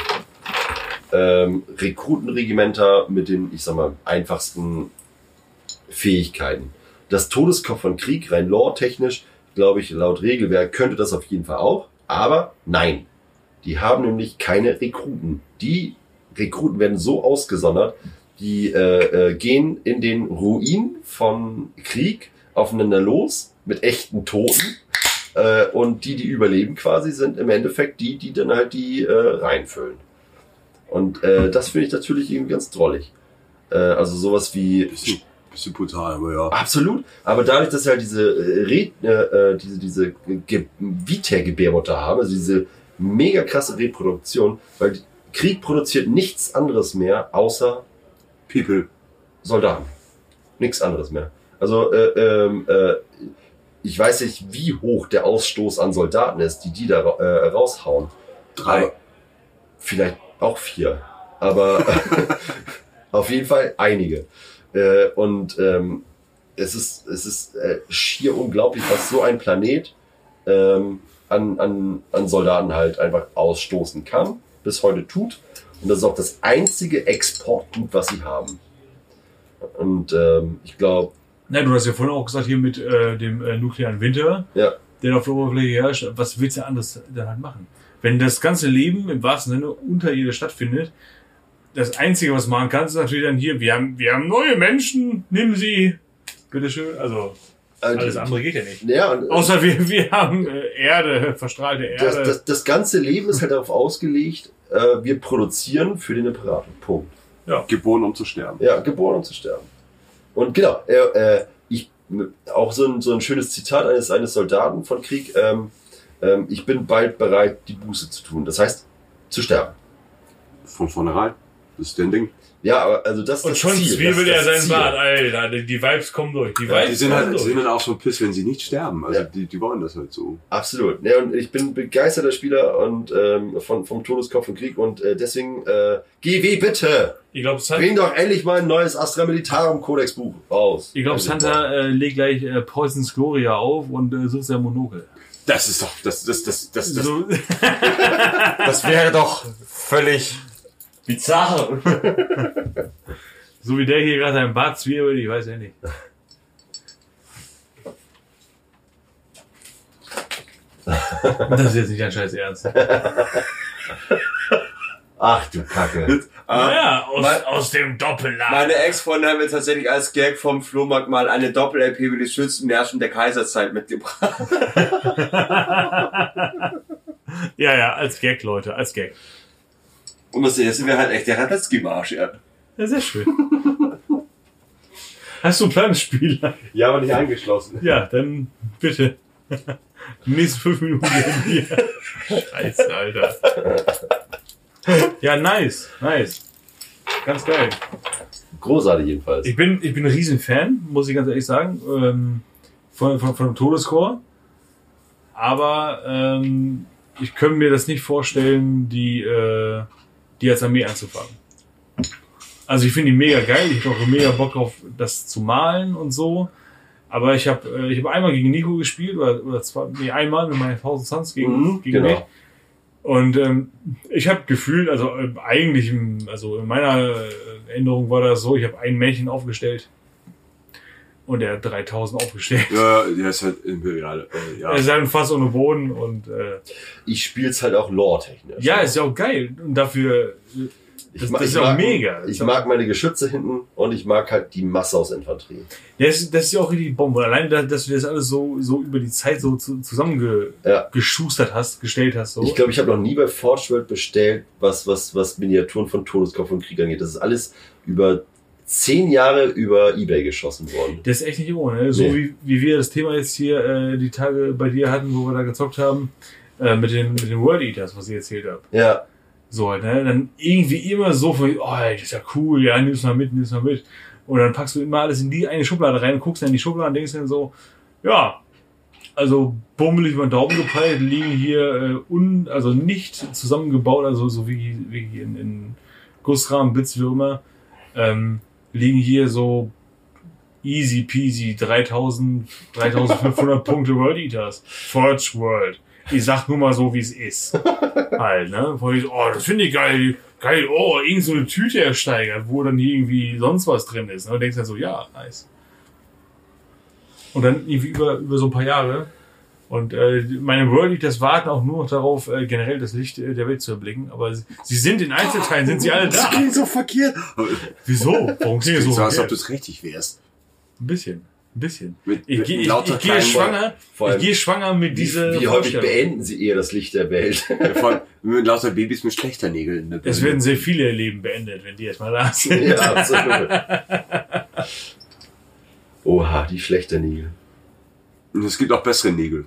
Ähm, Rekrutenregimenter mit den, ich sag mal, einfachsten Fähigkeiten. Das Todeskopf von Krieg, rein lore-technisch, glaube ich, laut Regelwerk könnte das auf jeden Fall auch. Aber nein, die haben nämlich keine Rekruten. Die Rekruten werden so ausgesondert, die äh, äh, gehen in den Ruin von Krieg aufeinander los mit echten Toten. Äh, und die, die überleben quasi, sind im Endeffekt die, die dann halt die äh, reinfüllen. Und äh, das finde ich natürlich irgendwie ganz drollig. Äh, also sowas wie Bisschen, bisschen brutal, aber ja. Absolut. Aber dadurch, dass sie halt diese äh, Re äh, äh, diese, diese Ge Vita-Gebärmutter haben, also diese mega krasse Reproduktion, weil Krieg produziert nichts anderes mehr außer People. Soldaten. Nichts anderes mehr. Also äh, ähm, äh, ich weiß nicht, wie hoch der Ausstoß an Soldaten ist, die die da äh, raushauen. Drei. Aber vielleicht auch vier. Aber *laughs* auf jeden Fall einige. Äh, und ähm, es ist, es ist äh, schier unglaublich, was so ein Planet ähm, an, an, an Soldaten halt einfach ausstoßen kann, bis heute tut. Und das ist auch das einzige Exportgut, was sie haben. Und ähm, ich glaube, Na, du hast ja vorhin auch gesagt, hier mit äh, dem äh, nuklearen Winter, Ja. der auf der Oberfläche herrscht, was willst du anderes dann halt machen? Wenn das ganze Leben im wahrsten Sinne unter ihr stattfindet, das Einzige, was man machen kann, ist natürlich dann hier, wir haben, wir haben neue Menschen, nimm sie. Bitteschön. Also, äh, alles andere geht ja nicht. ja, und, Außer wir, wir haben äh, Erde, verstrahlte Erde. das, das, das ganze Leben ist halt darauf ausgelegt, äh, wir produzieren für den Imperator. Punkt. Geboren, um zu sterben. Ja, geboren um zu sterben. Und genau, äh, äh, ich, auch so ein, so ein schönes Zitat eines, eines Soldaten von Krieg. Ähm, ähm, ich bin bald bereit, die Buße zu tun. Das heißt, zu sterben. Von vornherein. Das ist dein Ding. Ja, aber also das ist und das schon Ziel. zwiebelt das er ist das seinen Ziel. Bart, Alter. Die, die Vibes kommen durch. Die Ja, Vibes Die sind halt, durch. sind dann auch so piss, wenn sie nicht sterben. Also Ja. die, die wollen das halt so. Absolut. Ja, und ich bin begeisterter Spieler und ähm, von, vom Todeskopf und Krieg und äh, deswegen äh, GW bitte! Ich glaube, Santa, Bring doch endlich mal ein neues Astra Militarum Codex Buch raus. ich glaub, Also, Santa äh, legt gleich äh, Poisons Gloria auf und äh, sucht sein Monokel. Das ist doch, das, das, das, das, das, So, *laughs* Das wäre doch völlig bizarr. so wie der hier gerade seinen Bart zwiebelt, ich weiß ja nicht. Das ist jetzt nicht dein Scheiß Ernst. *laughs* Ach du Kacke. Ah, Ja, aus, Mein- aus dem Doppellager. Meine Ex-Freundin hat mir tatsächlich als Gag vom Flohmarkt mal eine Doppel-LP über die schönsten Märchen der Kaiserzeit mitgebracht. *laughs* Ja, ja, als Gag, Leute, als Gag. Und das erste wäre halt echt der Radetzky-Marsch, ja. Ja, sehr schön. Hast du einen Planspiel? ja, aber nicht eingeschlossen. Ja, dann bitte. *laughs* Die nächsten fünf Minuten werden hier. *laughs* Scheiße, Alter. *laughs* Ja, nice, nice. Ganz geil. Großartig jedenfalls. Ich bin, ich bin ein Riesenfan, muss ich ganz ehrlich sagen, ähm, von, von, von dem Todescore. Aber ähm, ich könnte mir das nicht vorstellen, die, äh, die als Armee anzufangen. Also ich finde die mega geil, ich habe auch mega Bock auf das zu malen und so. Aber ich habe äh, ich hab einmal gegen Nico gespielt oder, oder zwei, nee, einmal mit meinen 1000 Suns gegen, Mhm, gegen genau. mich. Und ähm, ich habe gefühlt, also äh, eigentlich, im, also in meiner äh, Erinnerung war das so, ich habe ein Männchen aufgestellt und er hat 3000 aufgestellt. Ja, der ist halt imperial. Äh, ja. Er ist halt fast ohne Boden und äh, Ich spiel's halt auch lore-technisch. ja, ist ja auch geil. Und dafür, äh, Das, das ist ich auch mag- mega. Ich mag meine Geschütze hinten und ich mag halt die Masse aus Infanterie. Das, ist- das ist ja auch richtig Bombe. Allein, da- dass du das alles so, so über die Zeit so zu, Ja. zusammengeschustert hast, gestellt hast. So. Ich glaube, ich habe noch nie bei Forge World bestellt, was, was, was Miniaturen von Todeskopf und Krieg angeht. Das ist alles über zehn Jahre über Ebay geschossen worden. Das ist echt nicht ohne. Ne? So Nee. wie, wie wir das Thema jetzt hier äh, die Tage bei dir hatten, wo wir da gezockt haben, äh, mit, den, mit den World Eaters, was ich erzählt habe. Ja, So ne? Dann irgendwie immer so oh, das ist ja cool, ja, nimm's mal mit, nimm's mal mit. Und dann packst du immer alles in die eine Schublade rein, guckst dann in die Schublade und denkst dann so, ja, also bummelig über den Daumen gepeilt, liegen hier äh, un, also nicht zusammengebaut, also so wie, wie in, in Gussrahmen, Blitz, wie auch immer, ähm, liegen hier so easy peasy 3000, 3500 Punkte World Eaters. Forge World. Ich sag nur mal so, wie es ist. *laughs* halt, ne? Wo ich, so, oh, das finde ich geil. Geil, oh, irgend so eine Tüte ersteigert, wo dann irgendwie sonst was drin ist. Ne? Und denkst dann so, ja, nice. Und dann irgendwie über, über so ein paar Jahre. Und äh, meine World Eaters warten auch nur noch darauf, äh, generell das Licht äh, der Welt zu erblicken. Aber sie, sie sind in Einzelteilen, sind sie alle *laughs* da. klingt so verkehrt. Wieso? Warum klingt das so? So, als ob du es richtig wärst. Ein bisschen. Ein bisschen. Mit, Ich, mit gehe- ich, lauter ich gehe kleinen schwanger, Vor ich allem, gehe schwanger mit wie, dieser wie häufig Vorstellung. beenden sie eher das Licht der Welt? Vor- Mit lauter Babys mit schlechter Nägeln. in der Es werden sehr viele Leben beendet, wenn die erstmal da *laughs* sind. ja, absolut. Oha, die schlechte Nägel. Und es gibt auch bessere Nägel.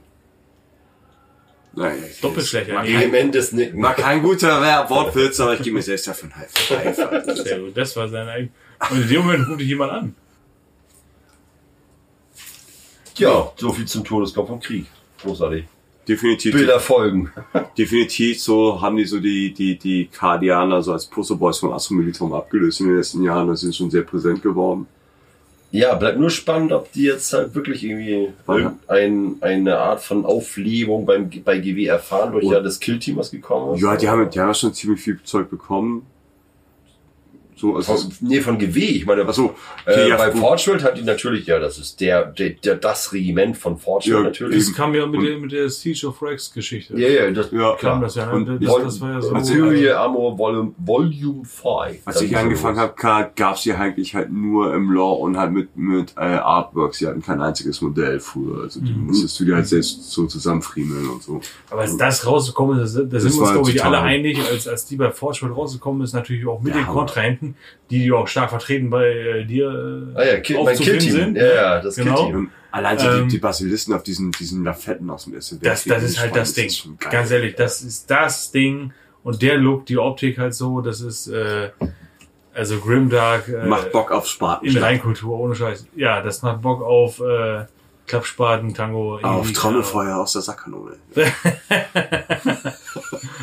Naja, ich- Doppelt schlechter Mag Nägel. kein, Tremendes Nicken. mag kein guter Wortwitz, aber ich gebe mir selbst. *laughs* Sehr gut, das war sein eigen. Und in dem Moment ruft dich jemand an. Ja, so viel zum Todeskopf und Krieg. Großartig. Definitiv. Bilder folgen. *laughs* Definitiv so haben die so die, die, die Kardianer so als Posterboys vom Astromilitum abgelöst in den letzten Jahren. Das ist schon sehr präsent geworden. Ja, bleibt nur spannend, ob die jetzt halt wirklich irgendwie irgendein, eine Art von Auflebung beim, bei GW erfahren, durch Oh. ja das Killteam, was gekommen ist. Ja, die haben, die haben schon ziemlich viel Zeug bekommen. So, also Von, nee, von GW. Ich meine, Ach so, okay, äh, ja, bei gut. Forge World hat die natürlich, ja, das ist der, der, der das Regiment von Forge World Ja, natürlich. Das kam ja mit der, mit der Siege of Rex Geschichte. Ja, ja, das ja, Kam das ja. Und Das, Vol- das war ja so. Material Armor Volume, Volume 5. Als ich angefangen habe, gab es die eigentlich halt nur im Lore und halt mit, mit äh, Artworks. Sie hatten kein einziges Modell früher. Also die Mhm. musstest du dir halt selbst so zusammenfriemeln und so. Aber als das rausgekommen ist, da sind wir uns, glaube ich, alle einig, als, als die bei Forge World rausgekommen ist, natürlich auch mit den Hammer. Kontrahenten, die du auch stark vertreten bei äh, dir äh, Ah ja, Kill, mein aufzufinden Killteam. sind. Ja, ja, das Genau. Killteam. Allein so Ähm, die, die Basilisten auf diesen, diesen Lafetten aus dem Ersten Das, das ist halt das Ding. geil. Ganz ehrlich, das ist das Ding. Und der Look, die Optik halt so, das ist, äh, also Grimdark, äh, Macht Bock auf Spaten. in Reinkultur, ohne Scheiß. Ja, das macht Bock auf, äh, Klappspaten, Tango. Auf Trommelfeuer aus der Sackkanone. *laughs* *laughs*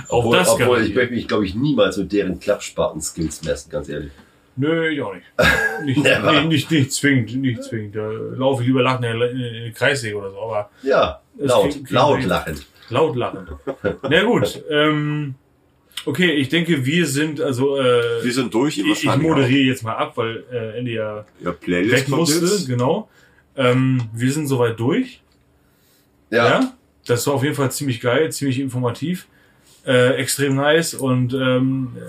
Auf Obwohl, das obwohl ich möchte mich, glaube ich, niemals mit deren Klappspaten-Skills messen, ganz ehrlich. Nö, ich auch nicht. *laughs* Nicht, nicht, nicht, nicht zwingend, nicht zwingend. Da laufe ich lieber lachen in den- Kreissäge oder so, aber Ja, laut, klingt- klingt laut richtig. lachen. laut lachen. Na gut, ähm, okay, ich denke, wir sind, also, äh, Wir sind durch. ihr ich, ich moderiere jetzt mal ab, weil äh, Ende ja. Ja, Playlist weg kommt musste, jetzt. genau. Ähm, wir sind soweit durch. Ja, Das war auf jeden Fall ziemlich geil, ziemlich informativ, äh, extrem nice und ähm, äh,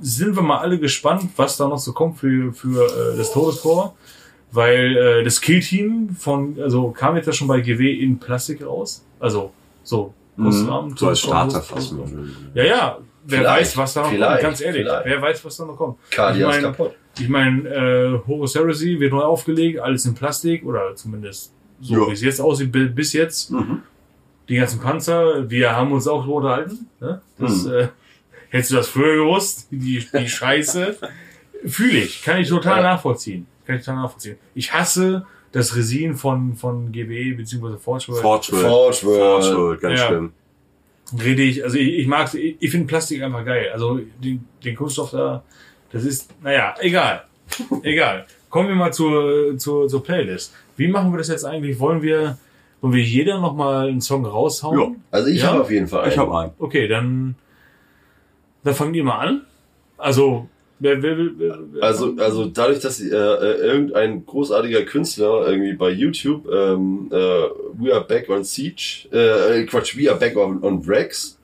sind wir mal alle gespannt, was da noch so kommt für, für äh, das Todescore, weil äh, das Killteam von, also kam jetzt ja schon bei GW in Plastik raus, also so Gussrahmen, Mhm. So als Todescore, Starter Guss- fast. Guss- Ja, ja, wer Vielleicht, weiß, was da noch vielleicht, kommt, ganz ehrlich, vielleicht. wer weiß, was da noch kommt. Cardia ich ist mein- kaputt. Ich meine, äh, Horus Heresy wird neu aufgelegt, alles in Plastik oder zumindest so, Ja. wie es jetzt aussieht, bi- bis jetzt. Mhm. Die ganzen Panzer, wir haben uns auch drüber unterhalten. Ne? Das, Mhm. äh, hättest du das früher gewusst, die, die *laughs* Scheiße. Fühle ich, kann ich total Ja. nachvollziehen. Kann ich total nachvollziehen. Ich hasse das Resin von, von GW bzw. Forge World. Forge World. Forge World. Forge World, ganz Ja. schlimm. Rede ich, also ich, ich mag, ich, ich finde Plastik einfach geil. Also den, den Kunststoff da, das ist, naja, egal. egal. Kommen wir mal zur, zur, zur Playlist. Wie machen wir das jetzt eigentlich? Wollen wir, wollen wir jeder nochmal einen Song raushauen? Ja. Also ich Ja? habe auf jeden Fall einen. Ich habe einen. Okay, dann, dann fangen die mal an. Also, wer, wer, wer, wer, Also, also dadurch, dass äh, äh, irgendein großartiger Künstler irgendwie bei YouTube ähm, äh, We Are Back on Siege, äh, Quatsch, We Are Back on, on Rex,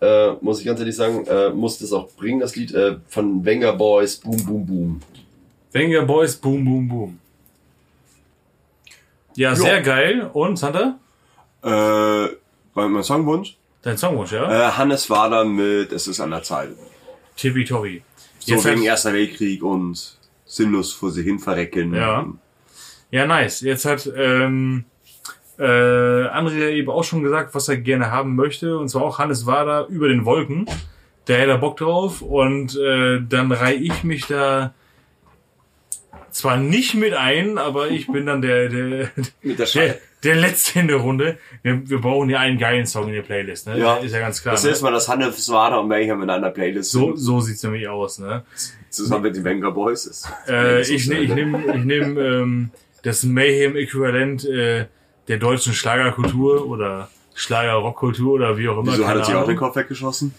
äh, muss ich ganz ehrlich sagen, äh, muss das auch bringen, das Lied äh, von Wenger Boys, Boom Boom Boom. Wenger Boys, boom, boom, boom. Ja, sehr geil. Und, Santa? Äh, war mein Songwunsch? Dein Songwunsch, ja? Äh, Hannes Wader mit Es ist an der Zeit. Tippitoppi. So Jetzt wegen hat- Erster Weltkrieg und sinnlos vor sich hin verrecken. Ja. Ja, nice. Jetzt hat ähm, äh, André ja eben auch schon gesagt, was er gerne haben möchte. Und zwar auch Hannes Wader über den Wolken. Da hätte er Bock drauf. Und äh, dann reihe ich mich da zwar nicht mit ein, aber ich bin dann der, der, *laughs* der der, der Letzte in der Runde. Wir, wir brauchen ja einen geilen Song in der Playlist, ne? Ja. Ist ja ganz klar. Das ne? erste Mal, dass Hannes Wader und Mayhem in einer Playlist So, sind. so sieht's nämlich aus, ne? Zusammen mit den Venga Boys ist. Äh, ich ne- ich nehme ich nehm, ähm, das Mayhem-Äquivalent äh, der deutschen Schlagerkultur oder Schlager-Rockkultur oder wie auch immer. Wieso hat er sich auch den Kopf weggeschossen?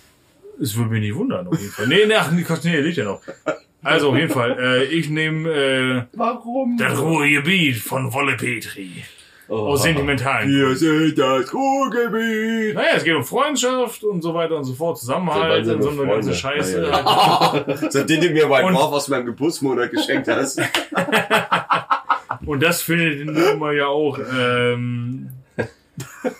Es würde mich nicht wundern, auf jeden Fall. Nee, nee, ach, nee, liegt ja noch. Also, auf jeden Fall, äh, ich nehme äh, Warum? das Ruhrgebiet von Wolle Petri. Oh. Aus sentimentalen. Wir sind das Ruhrgebiet. Naja, es geht um Freundschaft und so weiter und so fort, Zusammenhalt und so eine ganze. Scheiße. Ja, *laughs* Seitdem du mir White Wolf aus meinem Geburtsmonat geschenkt hast. *laughs* Und das findet nun mal ja auch ähm,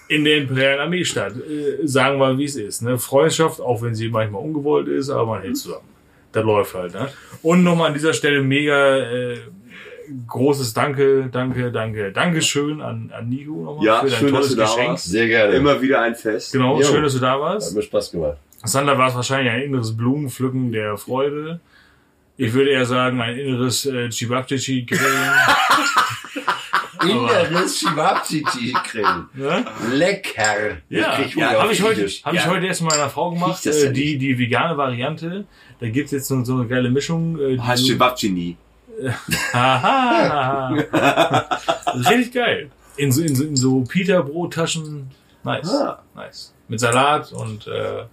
in der Imperialen Armee statt. Äh, sagen wir, wie es ist. Ne? Freundschaft, auch wenn sie manchmal ungewollt ist, aber man hält zusammen. Das läuft halt. Ne? Und nochmal an dieser Stelle mega äh, großes Danke, danke, danke, Dankeschön an, an Nico nochmal Ja, für dein schön, dass tolles du da Geschenk. warst. Sehr gerne. Immer wieder ein Fest. Genau, Jo. schön, dass du da Hat warst. mir Spaß gemacht. Sander war es wahrscheinlich ein inneres Blumenpflücken der Freude. Ich würde eher sagen, ein inneres äh, Chibabchichi-Grillen. *laughs* Inneres Chibabchichi-Grillen. ne? Lecker. Ja, Ich ja habe ich heute, hab ich Ja. heute erst mit meiner Frau gemacht, äh, die, die vegane Variante. Da gibt's jetzt so, so eine geile Mischung. Äh, so- Chibabchini. *laughs* Haha. Richtig geil. In so, in so, in so Peter-Brottaschen. Nice. Ah. Nice. Mit Salat und äh,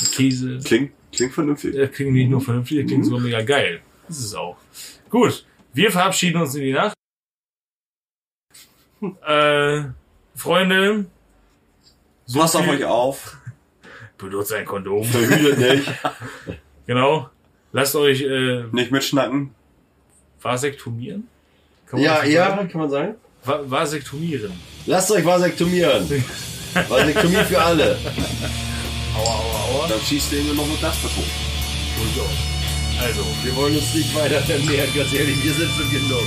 mit Käse. Klingt, klingt vernünftig. Das klingt nicht nur vernünftig, das klingt sogar mega geil. Das ist es auch. Gut, wir verabschieden uns in die Nacht. Äh, Freunde, so Passt auf euch auf. benutzt ein Kondom. Verhütet nicht. *laughs* Genau. Lasst euch äh, Nicht mitschnacken. vasektomieren. Ja, ja, sagen? kann man sagen. Va vasektomieren. Lasst euch vasektomieren. *laughs* Vasektomie für alle. Aua, aua, aua. Dann schießt ihr immer noch mit das davon. Durchaus. Also, Wir wollen uns nicht weiter vermehren, ganz ehrlich, wir sind schon genug.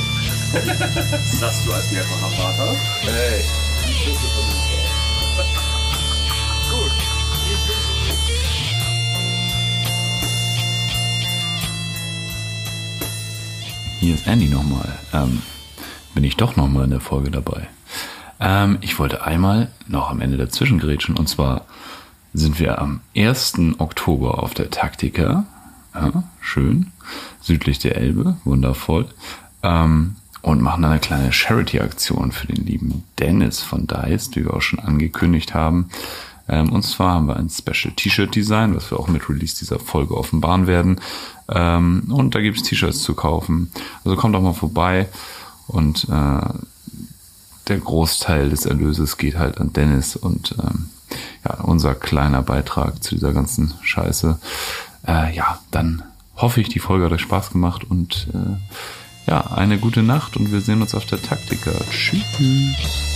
*laughs* Sagst du als mehrfacher Vater? Hey. Hier ist Andy nochmal. Ähm, bin ich doch nochmal in der Folge dabei. Ähm, ich wollte einmal noch am Ende dazwischen grätschen. Und zwar sind wir am 1. Oktober auf der Taktika. Ja, schön. Südlich der Elbe. Wundervoll. Ähm, und machen eine kleine Charity-Aktion für den lieben Dennis von Dice, die wir auch schon angekündigt haben. Ähm, und zwar haben wir ein Special T-Shirt-Design, was wir auch mit Release dieser Folge offenbaren werden. Ähm, und da gibt's T-Shirts zu kaufen. Also kommt doch mal vorbei. Und äh, der Großteil des Erlöses geht halt an Dennis und ähm, ja, unser kleiner Beitrag zu dieser ganzen Scheiße. Äh, ja, dann hoffe ich, die Folge hat euch Spaß gemacht und äh, ja, eine gute Nacht und wir sehen uns auf der Taktika. Tschüss.